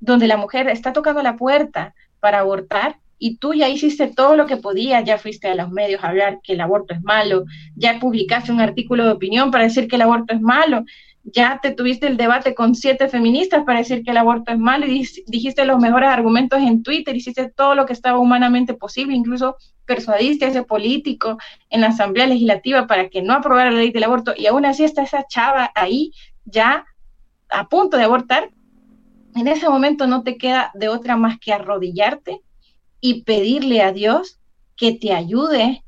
donde la mujer está tocando la puerta para abortar y tú ya hiciste todo lo que podías, ya fuiste a los medios a hablar que el aborto es malo, ya publicaste un artículo de opinión para decir que el aborto es malo, ya te tuviste el debate con siete feministas para decir que el aborto es malo y dijiste los mejores argumentos en Twitter, hiciste todo lo que estaba humanamente posible, incluso persuadiste a ese político en la Asamblea Legislativa para que no aprobara la ley del aborto y aún así está esa chava ahí ya a punto de abortar. En ese momento no te queda de otra más que arrodillarte y pedirle a Dios que te ayude,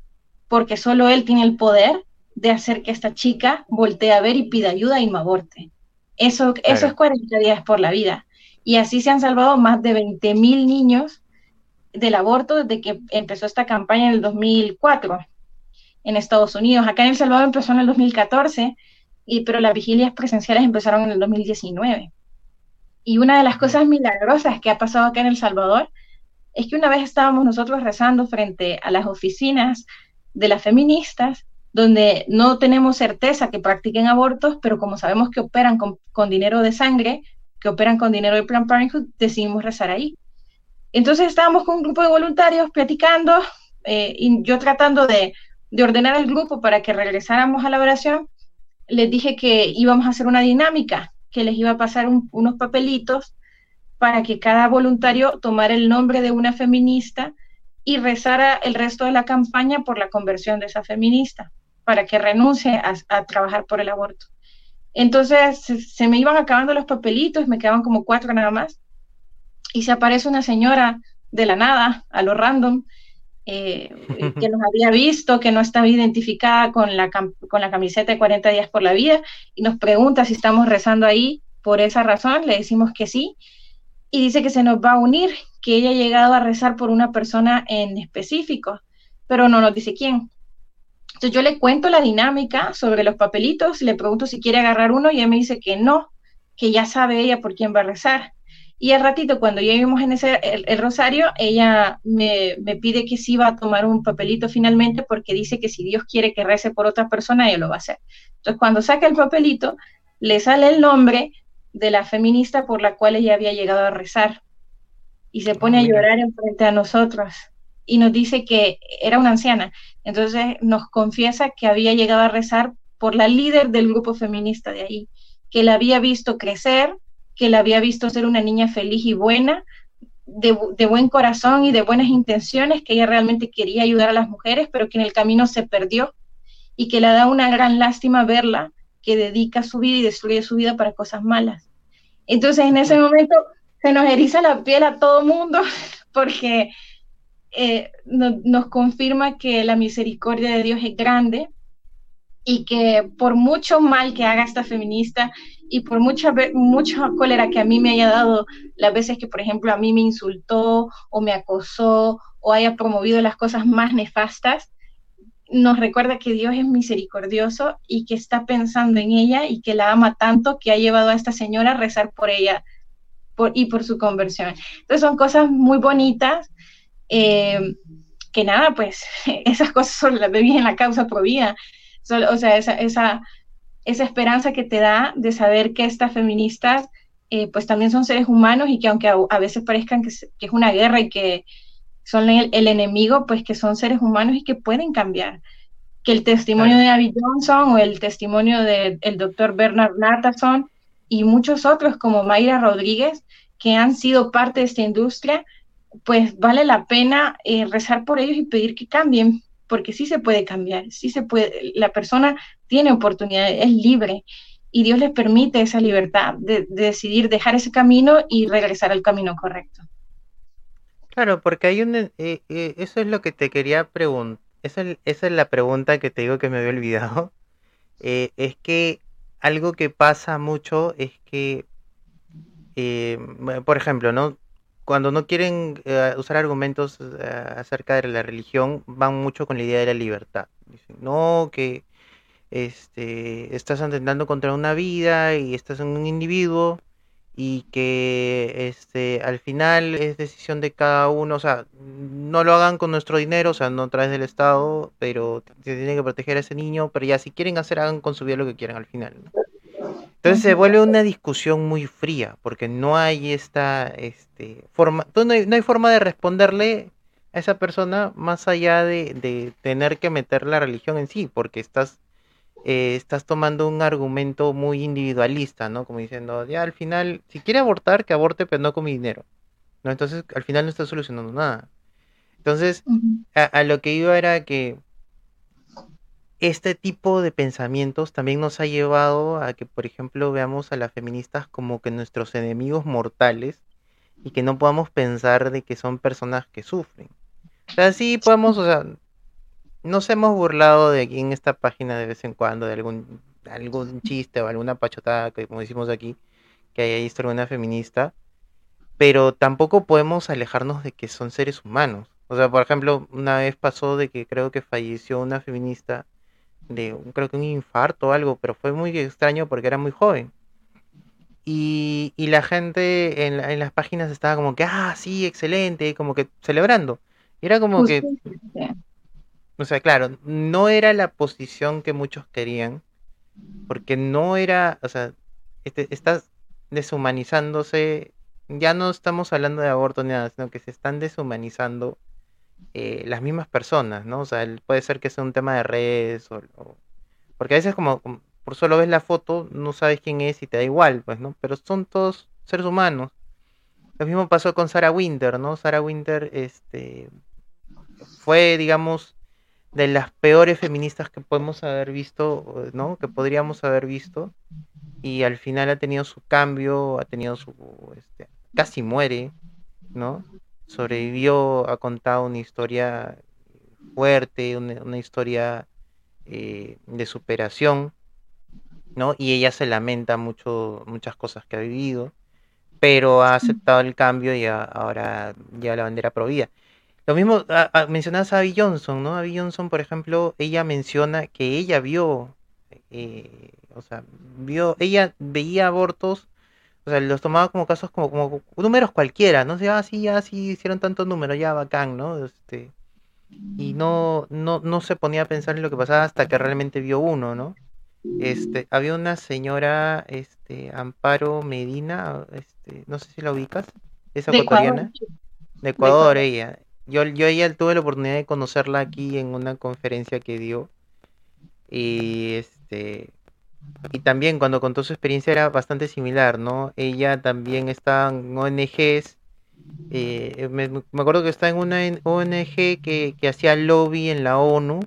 porque solo Él tiene el poder de hacer que esta chica voltee a ver y pida ayuda y no aborte. Eso, eso es 40 días por la vida. Y así se han salvado más de 20 mil niños del aborto desde que empezó esta campaña en el 2004 en Estados Unidos. Acá en El Salvador empezó en el 2014, y, pero las vigilias presenciales empezaron en el 2019. Y una de las cosas milagrosas que ha pasado acá en El Salvador es que una vez estábamos nosotros rezando frente a las oficinas de las feministas, donde no tenemos certeza que practiquen abortos, pero como sabemos que operan con, dinero de sangre, que operan con dinero de Planned Parenthood, decidimos rezar ahí. Entonces estábamos con un grupo de voluntarios platicando eh, y yo tratando de, de ordenar el grupo para que regresáramos a la oración, les dije que íbamos a hacer una dinámica, que les iba a pasar unos papelitos para que cada voluntario tomara el nombre de una feminista y rezara el resto de la campaña por la conversión de esa feminista, para que renuncie a, trabajar por el aborto. Entonces se, me iban acabando los papelitos, me quedaban como cuatro nada más, y se aparece una señora de la nada, a lo random, eh, [LAUGHS] que nos había visto, que no estaba identificada con la, con la camiseta de 40 días por la vida, y nos pregunta si estamos rezando ahí por esa razón, le decimos que sí, y dice que se nos va a unir, que ella ha llegado a rezar por una persona en específico, pero no nos dice quién. Entonces yo le cuento la dinámica sobre los papelitos, le pregunto si quiere agarrar uno y ella me dice que no, que ya sabe ella por quién va a rezar. Y al ratito, cuando vimos en ese, el, rosario, ella me, me, pide que sí va a tomar un papelito finalmente porque dice que si Dios quiere que rece por otra persona, ella lo va a hacer. Entonces, cuando saca el papelito, le sale el nombre de la feminista por la cual ella había llegado a rezar y se pone a llorar en frente a nosotros y nos dice que era una anciana. Entonces nos confiesa que había llegado a rezar por la líder del grupo feminista de ahí, que la había visto crecer, que la había visto ser una niña feliz y buena, de, de, buen corazón y de buenas intenciones, que ella realmente quería ayudar a las mujeres, pero que en el camino se perdió y que le da una gran lástima verla, que dedica su vida y destruye su vida para cosas malas. Entonces en ese momento se nos eriza la piel a todo mundo [LAUGHS] porque eh, nos confirma que la misericordia de Dios es grande y que por mucho mal que haga esta feminista y por mucha, mucha cólera que a mí me haya dado las veces que, por ejemplo, a mí me insultó o me acosó o haya promovido las cosas más nefastas, nos recuerda que Dios es misericordioso y que está pensando en ella y que la ama tanto que ha llevado a esta señora a rezar por ella por, y por su conversión. Entonces son cosas muy bonitas eh, que nada, pues [LAUGHS] esas cosas solo las bebís en la causa pro vida. o sea, esa, esa, esa, esperanza que te da de saber que estas feministas eh, pues también son seres humanos y que aunque a, veces parezcan que, que es una guerra y que son el, enemigo, pues que son seres humanos y que pueden cambiar. Que el testimonio de Abby Johnson o el testimonio del doctor Bernard Natterson y muchos otros como Mayra Rodríguez, que han sido parte de esta industria, pues vale la pena eh, rezar por ellos y pedir que cambien, porque sí se puede cambiar, sí se puede, la persona tiene oportunidad, es libre y Dios les permite esa libertad de decidir dejar ese camino y regresar al camino correcto. Claro, porque hay un... Eh, eh, eso es lo que te quería preguntar. Esa, esa, es la pregunta que te digo que me había olvidado. [LAUGHS] Eh, es que algo que pasa mucho es que, por ejemplo, ¿no? Cuando no quieren usar argumentos acerca de la religión, van mucho con la idea de la libertad. Dicen, no, que este, estás atentando contra una vida y estás en un individuo y que este al final es decisión de cada uno, o sea, no lo hagan con nuestro dinero, o sea, no a través del Estado, pero se tiene que proteger a ese niño, pero ya si quieren hacer, hagan con su vida lo que quieran al final. Entonces Entonces se vuelve una discusión muy fría, porque no hay esta este, forma, no hay, no hay forma de responderle a esa persona más allá de, de tener que meter la religión en sí, porque estás, eh, estás tomando un argumento muy individualista, ¿no? Como diciendo, ya al final, si quiere abortar, que aborte, pero no con mi dinero. ¿no? Entonces al final no está solucionando nada. Entonces, a, a lo que iba era que este tipo de pensamientos también nos ha llevado a que, por ejemplo, veamos a las feministas como que nuestros enemigos mortales y que no podamos pensar de que son personas que sufren. O sea, sí podemos, o sea, nos hemos burlado de aquí en esta página de vez en cuando de algún, algún chiste o alguna pachotada, que, como decimos aquí, que haya visto alguna feminista, pero tampoco podemos alejarnos de que son seres humanos. O sea, por ejemplo, una vez pasó de que creo que falleció una feminista de creo que un infarto o algo, pero fue muy extraño porque era muy joven. Y, y la gente en, en las páginas estaba como que, ah, sí, excelente, como que celebrando. Y era como que, o sea, claro, no era la posición que muchos querían, porque no era, o sea, este, estás deshumanizándose, ya no estamos hablando de aborto ni nada, sino que se están deshumanizando eh, las mismas personas, ¿no? O sea, puede ser que sea un tema de redes, o, o- porque a veces como, como por solo ves la foto, no sabes quién es y te da igual, pues, ¿no? Pero son todos seres humanos. Lo mismo pasó con Sarah Winter, ¿no? Sarah Winter, este, fue, digamos, de las peores feministas que podemos haber visto, ¿no? Que podríamos haber visto. Y al final ha tenido su cambio, ha tenido su, este, casi muere, ¿no? Sobrevivió, ha contado una historia fuerte, una, una historia eh, de superación, ¿no? Y ella se lamenta mucho, muchas cosas que ha vivido, pero ha aceptado el cambio y a- ahora lleva la bandera pro vida. Lo mismo, a- a- mencionabas a Abby Johnson, ¿no? Abby Johnson, por ejemplo, ella menciona que ella vio, eh, o sea, vio, ella veía abortos, o sea, los tomaba como casos como, como números cualquiera, ¿no? O sea, ah, sí, ya, sí, hicieron tantos números, ya, bacán, ¿no? Este, y no, no, no se ponía a pensar en lo que pasaba hasta que realmente vio uno, ¿no? Este, había una señora, este, Amparo Medina, este, no sé si la ubicas, es de Ecuador, ecuatoriana, de de Ecuador Ecuador. ella. Yo, yo ella tuve la oportunidad de conocerla aquí en una conferencia que dio y este y también cuando contó su experiencia era bastante similar, ¿no? Ella también está en ONGs, eh, me, me acuerdo que está en una ONG que, que hacía lobby en la ONU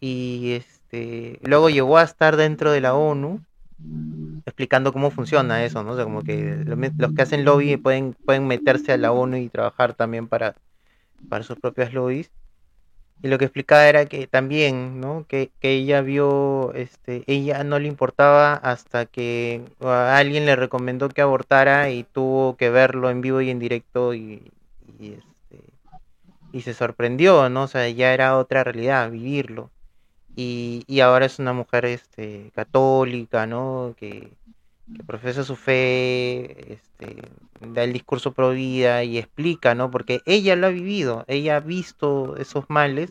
y este luego llegó a estar dentro de la ONU explicando cómo funciona eso, ¿no? O sea, como que lo- los que hacen lobby pueden, pueden meterse a la ONU y trabajar también para, para sus propias lobbies. Y lo que explicaba era que también, ¿no? Que, que ella vio, este, ella no le importaba hasta que alguien le recomendó que abortara y tuvo que verlo en vivo y en directo y, y, este, y se sorprendió, ¿no? O sea, ya era otra realidad, vivirlo. Y, y ahora es una mujer, este, católica, ¿no? Que, que profesa su fe, este, da el discurso pro vida y explica, ¿no? Porque ella lo ha vivido, ella ha visto esos males,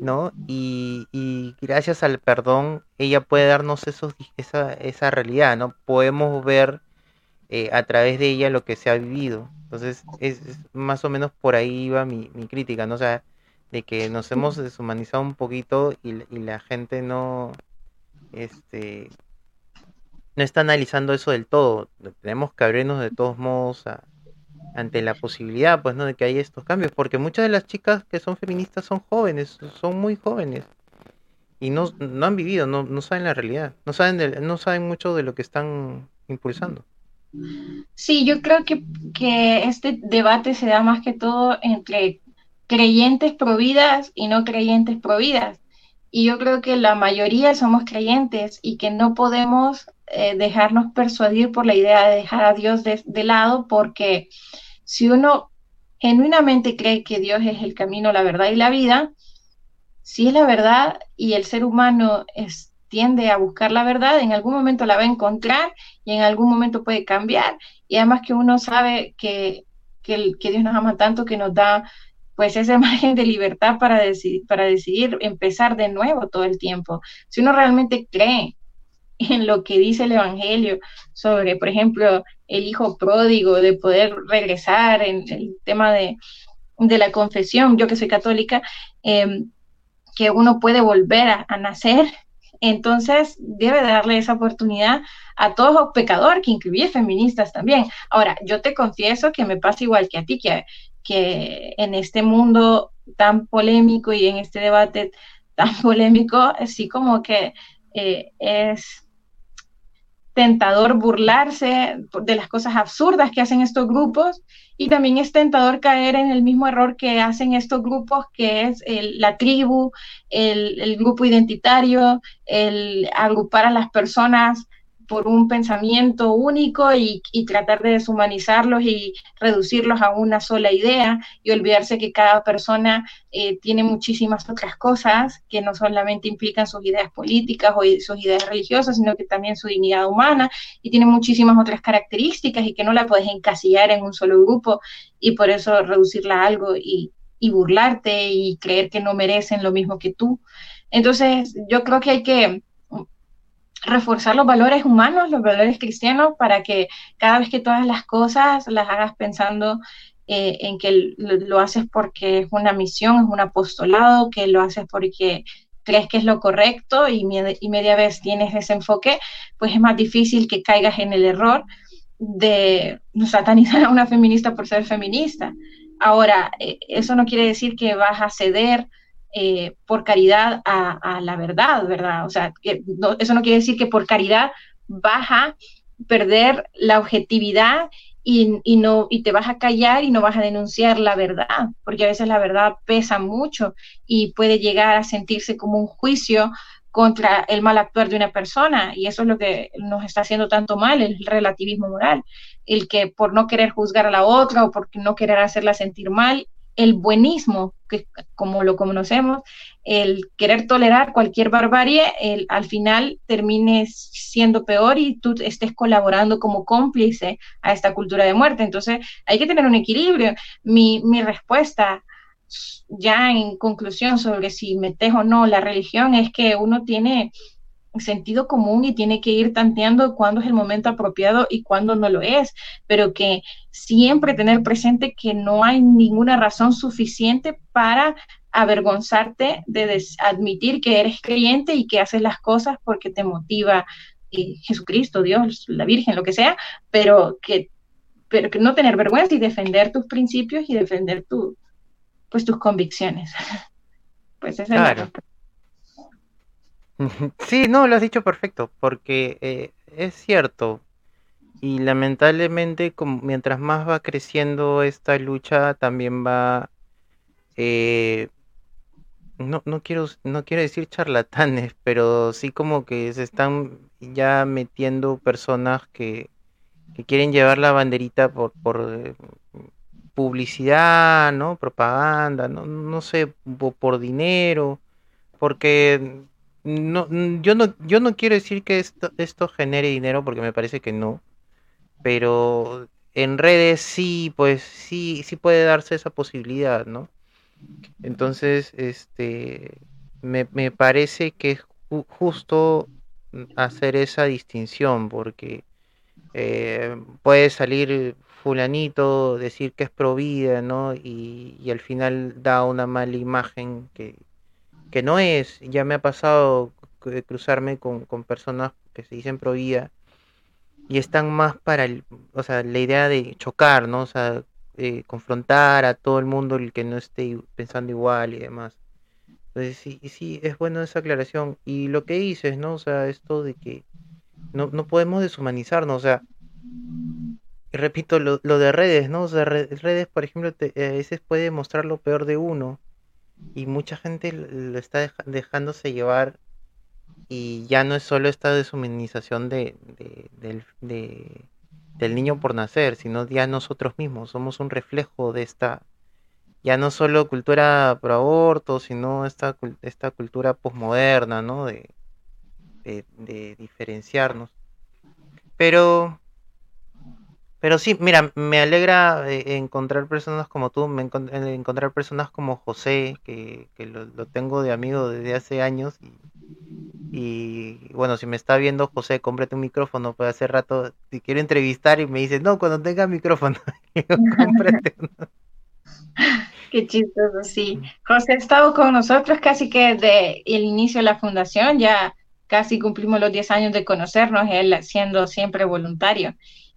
¿no? Y, gracias al perdón, ella puede darnos esos, esa, esa realidad, ¿no? Podemos ver eh, a través de ella lo que se ha vivido. Entonces, es, es más o menos por ahí va mi, mi crítica, ¿no? O sea, de que nos hemos deshumanizado un poquito y, y la gente no, este, no está analizando eso del todo. Tenemos que abrirnos de todos modos ante la posibilidad, pues, ¿no? De que haya estos cambios, porque muchas de las chicas que son feministas son jóvenes, son muy jóvenes y no, no han vivido, no, no saben la realidad, no saben, de, no saben mucho de lo que están impulsando. Sí, yo creo que, que este debate se da más que todo entre creyentes providas y no creyentes providas. Y yo creo que la mayoría somos creyentes y que no podemos eh, dejarnos persuadir por la idea de dejar a Dios de, lado, porque si uno genuinamente cree que Dios es el camino, la verdad y la vida, si es la verdad y el ser humano tiende a buscar la verdad, en algún momento la va a encontrar y en algún momento puede cambiar. Y además que uno sabe que, que, que Dios nos ama tanto que nos da pues esa [LAUGHS] margen de libertad para decidir, para decidir empezar de nuevo todo el tiempo. Si uno realmente cree en lo que dice el Evangelio sobre, por ejemplo, el hijo pródigo, de poder regresar en el tema de, la confesión, yo que soy católica, em, que uno puede volver a, nacer, entonces debe darle esa oportunidad a todos los pecadores, que incluye feministas también. Ahora, yo te confieso que me pasa igual que a ti, que, que en este mundo tan polémico y en este debate tan [LAUGHS] polémico, así como que eh, es tentador burlarse de las cosas absurdas que hacen estos grupos y también es tentador caer en el mismo error que hacen estos grupos, que es la tribu, el, el, grupo identitario, el agrupar a las personas por un pensamiento único y, tratar de deshumanizarlos y reducirlos a una sola idea y olvidarse que cada persona eh, tiene muchísimas otras cosas que no solamente implican sus ideas políticas o sus ideas religiosas, sino que también su dignidad humana y tiene muchísimas otras características y que no la puedes encasillar en un solo grupo y por eso reducirla a algo y, y burlarte y creer que no merecen lo mismo que tú. Entonces, yo creo que hay que reforzar los valores humanos, los valores cristianos, para que cada vez que todas las cosas las hagas pensando eh, en que lo, haces porque es una misión, es un apostolado, que lo haces porque crees que es lo correcto y, y media vez tienes ese enfoque, pues es más difícil que caigas en el error de satanizar a una feminista por ser feminista. Ahora, eh, eso no quiere decir que vas a ceder eh, por caridad a, la verdad, ¿verdad? O sea, eso no quiere decir que por caridad vas a perder la objetividad y, no, y te vas a callar y no vas a denunciar la verdad, porque a veces la verdad pesa mucho y puede llegar a sentirse como un juicio contra el mal actuar de una persona y eso es lo que nos está haciendo tanto mal, el relativismo moral, el que por no querer juzgar a la otra o por no querer hacerla sentir mal, el buenismo, que como lo conocemos, el querer tolerar cualquier barbarie, el, al final termine siendo peor y tú estés colaborando como cómplice a esta cultura de muerte. Entonces hay que tener un equilibrio. Mi, mi respuesta ya en conclusión sobre si metes o no la religión es que uno tiene sentido común y tiene que ir tanteando cuándo es el momento apropiado y cuándo no lo es, pero que siempre tener presente que no hay ninguna razón suficiente para avergonzarte de admitir que eres creyente y que haces las cosas porque te motiva eh, Jesucristo, Dios, la Virgen, lo que sea, pero que, pero que no tener vergüenza y defender tus principios y defender tu, pues, tus convicciones. [LAUGHS] Pues esa es la Sí, no, lo has dicho perfecto, porque eh, es cierto. Y lamentablemente, mientras más va creciendo esta lucha, también va... Eh, no, no, quiero, no quiero decir charlatanes, [LAUGHS] pero sí como que se están ya metiendo personas que, que quieren llevar la banderita por, por eh, publicidad, ¿no? Propaganda, no, no sé, por dinero, porque no, yo no, yo no quiero decir que esto, esto genere dinero porque me parece que no. Pero en redes sí, pues sí, sí puede darse esa posibilidad, ¿no? Entonces, este, me, me parece que es justo hacer esa distinción porque eh, puede salir fulanito, decir que es pro vida, ¿no? Y, y al final da una mala imagen que, que no es, ya me ha pasado de cruzarme con, personas que se dicen pro vida y están más para el, o sea, la idea de chocar, ¿no? O sea, confrontar a todo el mundo el que no esté pensando igual y demás. Entonces sí, sí, es bueno esa aclaración. Y lo que dices, ¿no? O sea, esto de que no, no podemos deshumanizarnos, o sea, repito, lo, lo de redes, ¿no? O sea, redes, por ejemplo, a veces puede mostrar lo peor de uno y mucha gente lo está dejándose llevar y ya no es solo esta deshumanización de, del, del niño por nacer, sino ya nosotros mismos somos un reflejo de esta, ya no solo cultura pro aborto, sino esta, esta cultura posmoderna, ¿no? De, de, de diferenciarnos. Pero pero sí, mira, me alegra eh, encontrar personas como tú, me eh, encontrar personas como José, que, lo, tengo de amigo desde hace años, Y bueno, si me está viendo José, cómprate un micrófono, pues hace rato te quiero entrevistar y me dice, no, cuando tenga micrófono, [LAUGHS] cómprate [LAUGHS] uno. Qué chistoso, sí. José ha estado con nosotros casi que desde el inicio de la fundación, ya casi cumplimos los 10 años de conocernos, él siendo siempre voluntario.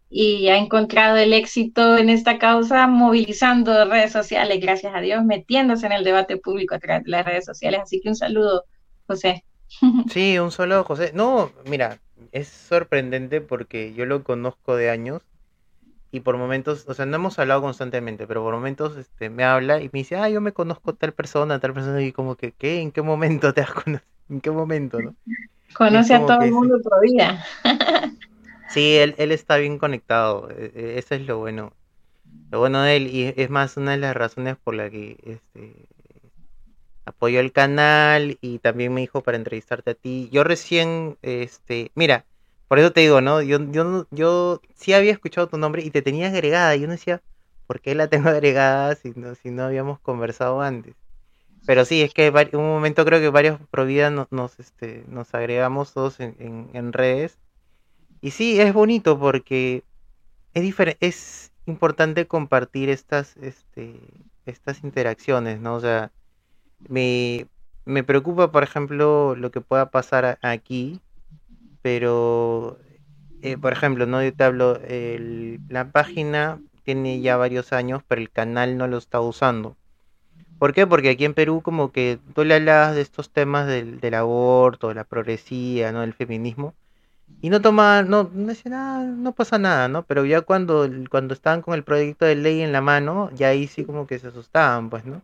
Y ha encontrado el éxito en esta causa movilizando redes sociales, gracias a Dios, metiéndose en el debate público a través de las redes sociales. Así que un saludo, José. [LAUGHS] Sí, un saludo, José. No, mira, es sorprendente porque yo lo conozco de años y por momentos, o sea, no hemos hablado constantemente, pero por momentos este, me habla y me dice, ah, yo me conozco tal persona, tal persona, y como que, ¿qué? ¿En qué momento te has conocido? [LAUGHS] ¿En qué momento, no? Conoce a todo el mundo todavía. [LAUGHS] sí, él, él está bien conectado, e, e, eso es lo bueno. Lo bueno de él, y es más una de las razones por la que este, apoyó el canal y también me dijo para entrevistarte a ti. Yo recién, este, mira, por eso te digo, ¿no? Yo, yo, yo sí había escuchado tu nombre y te tenía agregada. Y yo no decía, ¿por qué la tengo [LAUGHS] agregada si no, si no habíamos conversado antes? Pero sí, es que en un momento creo que varios Provida nos, nos, este, nos agregamos todos en, en, redes. Y sí, es bonito porque es es importante compartir estas, este, estas interacciones, ¿no? O sea, me, me preocupa, por ejemplo, lo que pueda pasar aquí, pero, eh, por ejemplo, no yo te hablo, la página tiene ya varios años, pero el canal no lo está usando. ¿Por qué? Porque aquí en Perú como que tú le hablas de estos temas del, del aborto, de la progresía, ¿no? Del feminismo, y no toma, no, no dice nada, no pasa nada, ¿no? Pero ya cuando, cuando estaban con el proyecto de ley en la mano, ya ahí sí como que se asustaban, pues, ¿no?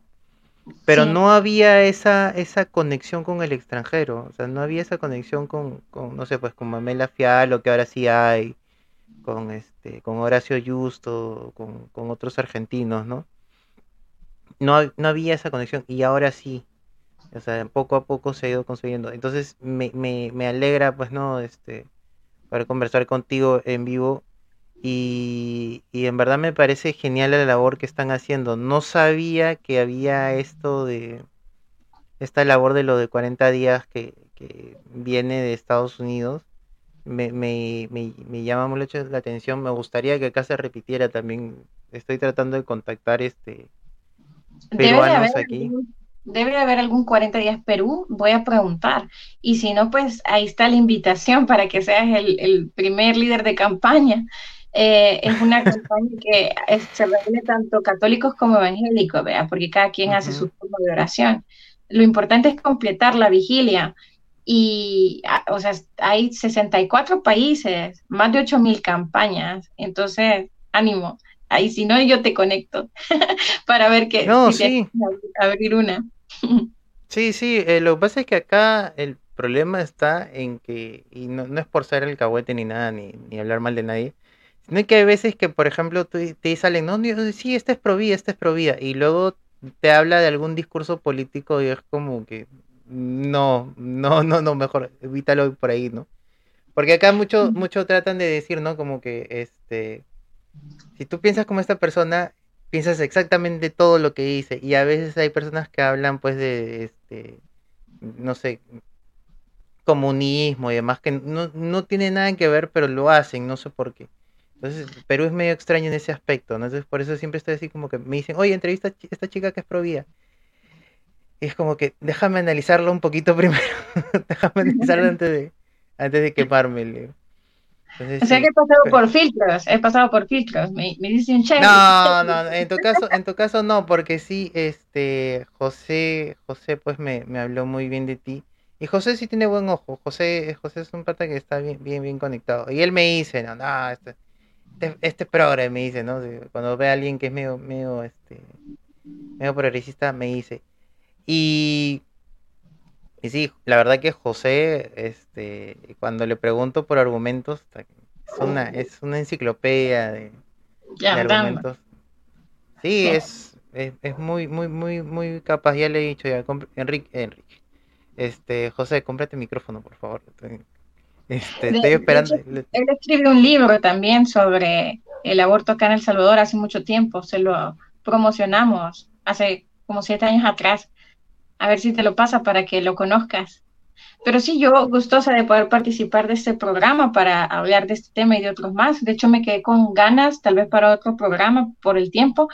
Pero no había esa, esa conexión con el extranjero, o sea, no había esa conexión con, con no sé, pues con Mamela Fialo, que ahora sí hay, con este, con Horacio Justo, con, con otros argentinos, ¿no? ¿no? No había esa conexión y ahora sí, o sea, poco a poco se ha ido consiguiendo. Entonces me, me, me alegra, pues, ¿no? Este, poder conversar contigo en vivo y, en verdad me parece genial la labor que están haciendo. No sabía que había esto de esta labor de lo de 40 días que, viene de Estados Unidos. Me, me, me, llama mucho la atención. Me gustaría que acá se repitiera también. Estoy tratando de contactar este peruanos aquí. Debe haber algún 40 días Perú, voy a preguntar. Y si no, pues ahí está la invitación para que seas el, el primer líder de campaña eh, es una [LAUGHS] campaña que se reúne tanto católicos como evangélicos, ¿vea? porque cada quien hace su turno de oración. Lo importante es completar la vigilia. Y, ah, o sea, hay 64 países, más de 8.000 campañas. Entonces, ánimo. Ahí si no, yo te conecto [LAUGHS] para ver que no, sí. abrir una. [LAUGHS] sí, sí, eh, lo que pasa es que acá el problema está en que, y no, no es por ser el cahuete ni nada, ni, ni hablar mal de nadie, no es que hay veces que, por ejemplo, te salen, no, sí, este es pro vida, este es pro vida, y luego te habla de algún discurso político y es como que, no, no, no, no, mejor evítalo por ahí, ¿no? Porque acá mucho, mucho tratan de decir, ¿no? Como que, este, si tú piensas como esta persona, piensas exactamente todo lo que dice, y a veces hay personas que hablan, pues, de, este, no sé, comunismo y demás, que no, no tiene nada que ver, pero lo hacen, no sé por qué. Entonces, Perú es medio extraño en ese aspecto, ¿no? Entonces, por eso siempre estoy así como que me dicen, oye, entrevista a esta chica que es provía. Y es como que, déjame analizarlo un poquito [LAUGHS] primero. déjame analizarlo [LAUGHS] antes de, antes de quemarme. O sea que he pasado por filtros, he pasado por filtros, me, me dicen che. [LAUGHS] No, no, en tu caso, en tu caso no, porque sí, este, José, José pues me, me habló muy bien de ti. Y José sí tiene buen ojo. José, José es un pata que está bien, bien, bien conectado. Y él me dice, no, no, este, este, este progre me dice, ¿no? Cuando ve a alguien que es medio, medio, este, medio progresista, me dice. Y, y sí, la verdad que José, este, cuando le pregunto por argumentos, es una, es una enciclopedia de, argumentos. Sí, es, es, muy, muy, muy, muy capaz. Ya le he dicho ya, Enrique, Enrique, este, José, cómprate micrófono, por favor. Este, estoy esperando. él escribe un libro también sobre el aborto acá en El Salvador hace mucho tiempo. Se lo promocionamos hace como siete años atrás. A ver si te lo pasa para que lo conozcas. Pero sí, yo gustosa de poder participar de este programa para hablar de este tema y de otros más. De hecho, me quedé con ganas, tal vez para otro programa por el tiempo.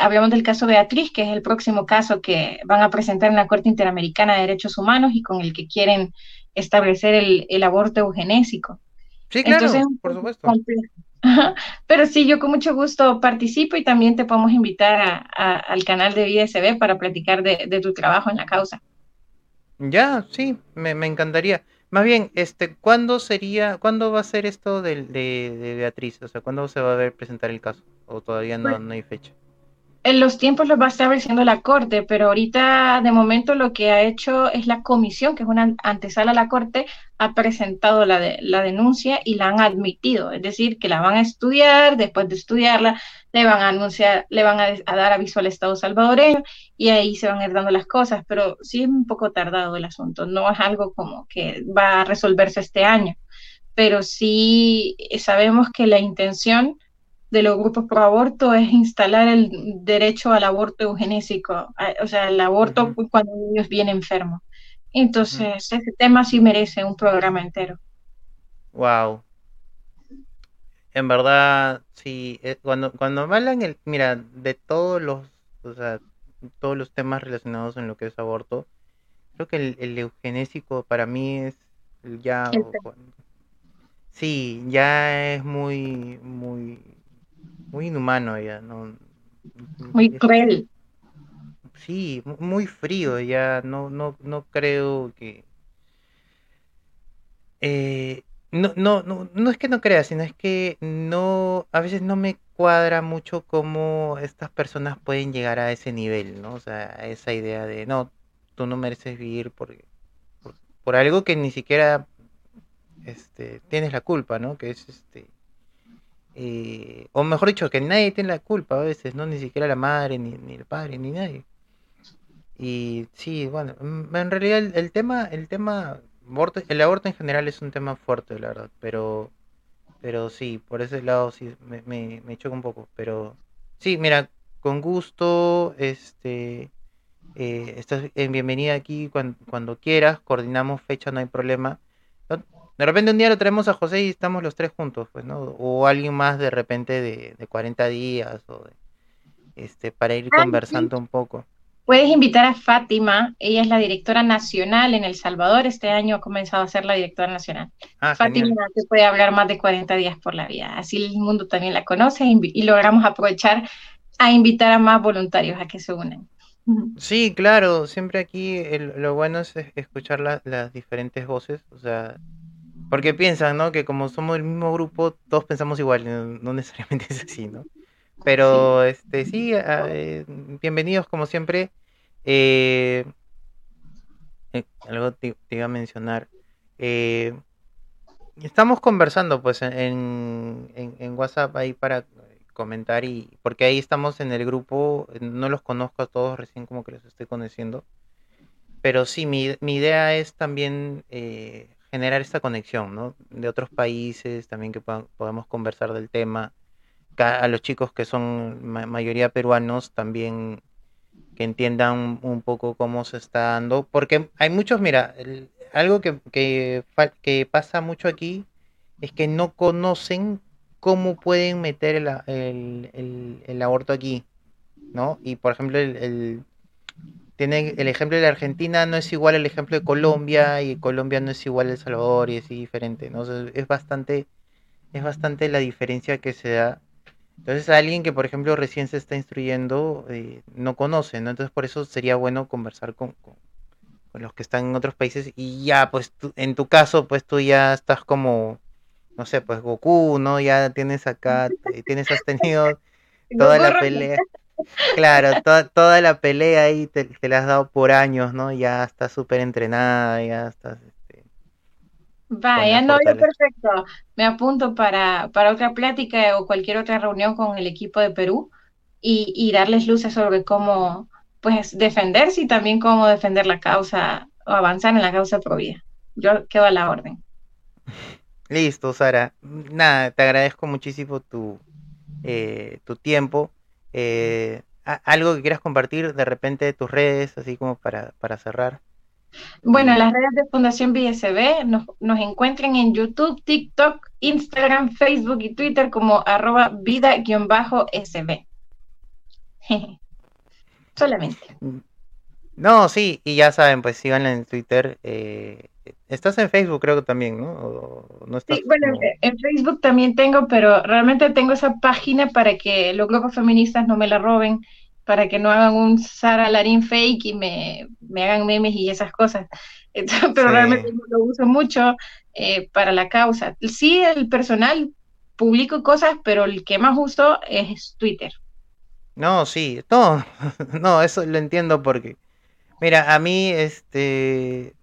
Hablamos del caso Beatriz, que es el próximo caso que van a presentar en la Corte Interamericana de Derechos Humanos y con el que quieren establecer el, aborto eugenésico. Sí, claro, por supuesto. Pero sí, yo con mucho gusto participo y también te podemos invitar al canal de ISB para platicar de, tu trabajo en la causa. Ya, sí, me, encantaría. Más bien, este, ¿cuándo sería, cuándo va a ser esto de, de, Beatriz? O sea, ¿cuándo se va a ver presentar el caso? ¿O todavía no, pues no hay fecha? En los tiempos los va a estableciendo la Corte, pero ahorita de momento lo que ha hecho es la comisión, que es una antesala a la Corte, ha presentado la, de, la denuncia y la han admitido, es decir, que la van a estudiar, después de estudiarla le van a anunciar, le van a, dar aviso al Estado salvadoreño y ahí se van a ir dando las cosas, pero sí es un poco tardado el asunto, no es algo como que va a resolverse este año, pero sí sabemos que la intención de los grupos pro aborto es instalar el derecho al aborto eugenésico, o sea, el aborto cuando un niño viene enfermo. Entonces, ese tema sí merece un programa entero. Wow. En verdad, sí, eh, cuando, cuando hablan, el, mira, de todos los, o sea, todos los temas relacionados en lo que es aborto, creo que el, el eugenésico para mí es ya... Sí, ya es muy, muy, muy inhumano ya, ¿no? Muy cruel. Sí, muy frío ya, no, no, no creo que... Eh, no, no, no, no es que no crea, sino es que no, a veces no me cuadra mucho cómo estas personas pueden llegar a ese nivel, ¿no? O sea, a esa idea de, no, tú no mereces vivir por, por, por algo que ni siquiera este, tienes la culpa, ¿no? Que es este eh, o mejor dicho, que nadie tiene la culpa a veces, no ni siquiera la madre, ni, el padre, ni nadie. Y sí, bueno, mm, en realidad el, tema, el tema, el aborto en general es un tema fuerte, la verdad, pero, pero sí, por ese lado sí me, me, choca un poco, pero sí, mira, con gusto, este, eh, estás en bienvenida aquí cuando, cuando quieras, coordinamos fecha, no hay problema. De repente un día lo traemos a José y estamos los tres juntos, pues, ¿no? O alguien más de repente de, de 40 días, o este, para ir conversando un poco. Puedes invitar a Fátima, ella es la directora nacional en El Salvador, este año ha comenzado a ser la directora nacional. Ah, Fátima te puede hablar más de 40 días por la vida, así el mundo también la conoce y, logramos aprovechar a invitar a más voluntarios a que se unan. Sí, claro, siempre aquí lo bueno es escuchar las diferentes voces, o sea, porque piensan, ¿no? Que como somos del mismo grupo, todos pensamos igual, no, necesariamente [LAUGHS] es así, ¿no? Pero, sí. este, sí, eh, bienvenidos como siempre. Eh, eh, algo te, iba a mencionar. estamos conversando, pues, en, en, WhatsApp ahí para comentar y porque ahí estamos en el grupo, no los conozco a todos, recién como que los estoy conociendo. Pero sí, mi, mi idea es también generar esta conexión, ¿no? De otros países, también que podamos conversar del tema. A los chicos que son mayoría peruanos también que entiendan un poco cómo se está dando, porque hay muchos, mira, algo que, que, pasa mucho aquí es que no conocen cómo pueden meter el, el, el, aborto aquí, ¿no? Y por ejemplo, el, tienen el ejemplo de la Argentina no es igual al ejemplo de Colombia y Colombia no es igual a El Salvador y es diferente, ¿no? es bastante es bastante la diferencia que se da. Entonces alguien que por ejemplo recién se está instruyendo eh, no conoce, ¿no? Entonces por eso sería bueno conversar con, con, los que están en otros países y ya pues en tu caso pues tú ya estás como no sé, pues Goku, ¿no? Ya tienes acá, eh, tienes, has tenido [LAUGHS] toda la pelea. Claro, toda la pelea ahí te, la has dado por años, ¿no? Ya estás súper entrenada, ya estás... Este, Vaya, no, yo perfecto. Me apunto para, para otra plática o cualquier otra reunión con el equipo de Perú y, y darles luces sobre cómo, pues, defenderse y también cómo defender la causa o avanzar en la causa pro vida. Yo quedo a la orden. [LAUGHS] Listo, Sara. Nada, te agradezco muchísimo tu, eh, tu tiempo. Eh, algo que quieras compartir de repente de tus redes, así como para, para cerrar. Bueno, las redes de Fundación BSB nos, nos encuentran en YouTube, TikTok, Instagram, Facebook y Twitter como arroba vida-sb. Solamente. No, sí, y ya saben, pues síganla en Twitter. Eh, estás en Facebook, creo que también, ¿no? no sí, bueno, en Facebook también tengo, pero realmente tengo esa página para que los grupos feministas no me la roben para que no hagan un Sara Larín fake y me, hagan memes y esas cosas. [LAUGHS] pero realmente no lo uso mucho eh, para la causa. Sí, el personal publico cosas, pero el que más uso es Twitter. No, sí, no, [LAUGHS] no, eso lo entiendo porque, mira, a mí, este,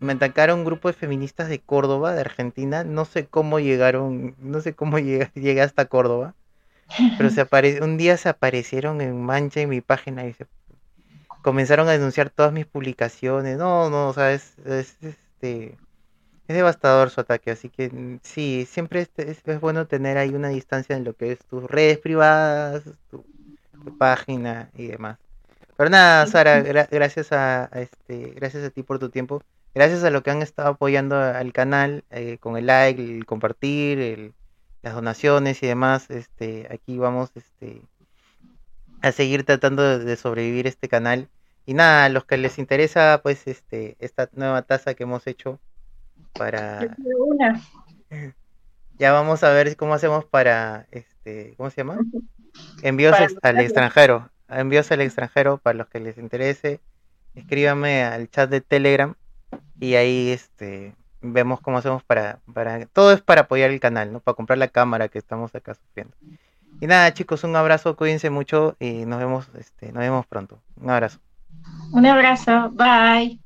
me atacaron un grupo de feministas de Córdoba, de Argentina, no sé cómo llegaron, no sé cómo llegué [LAUGHS] hasta Córdoba, pero se [LAUGHS] apare... un día se aparecieron en mancha en mi página y se comenzaron a denunciar todas mis publicaciones. No, no, o sea, es, este es devastador su ataque, así que mm, sí, siempre es, es, bueno tener ahí una distancia en lo que es tus redes privadas, tu, página y demás. Pero nada, Sara, gracias a, este, gracias a ti por tu tiempo, gracias a lo que han estado apoyando al canal eh, con el like, el compartir, el, las donaciones y demás, este, aquí vamos este, a seguir tratando de, sobrevivir este canal. Y nada, a los que les interesa, pues, este, esta nueva taza que hemos hecho para... [LAUGHS] Ya vamos a ver cómo hacemos para, este, ¿cómo se llama? Envíos al extranjero. Envíos al extranjero para los que les interese. Escríbame al chat de Telegram y ahí, este, vemos cómo hacemos para, para, todo es para apoyar el canal, ¿no? Para comprar la cámara que estamos acá sufriendo. Y nada, chicos, un abrazo, cuídense mucho y nos vemos, este, nos vemos pronto. Un abrazo. Un abrazo, bye.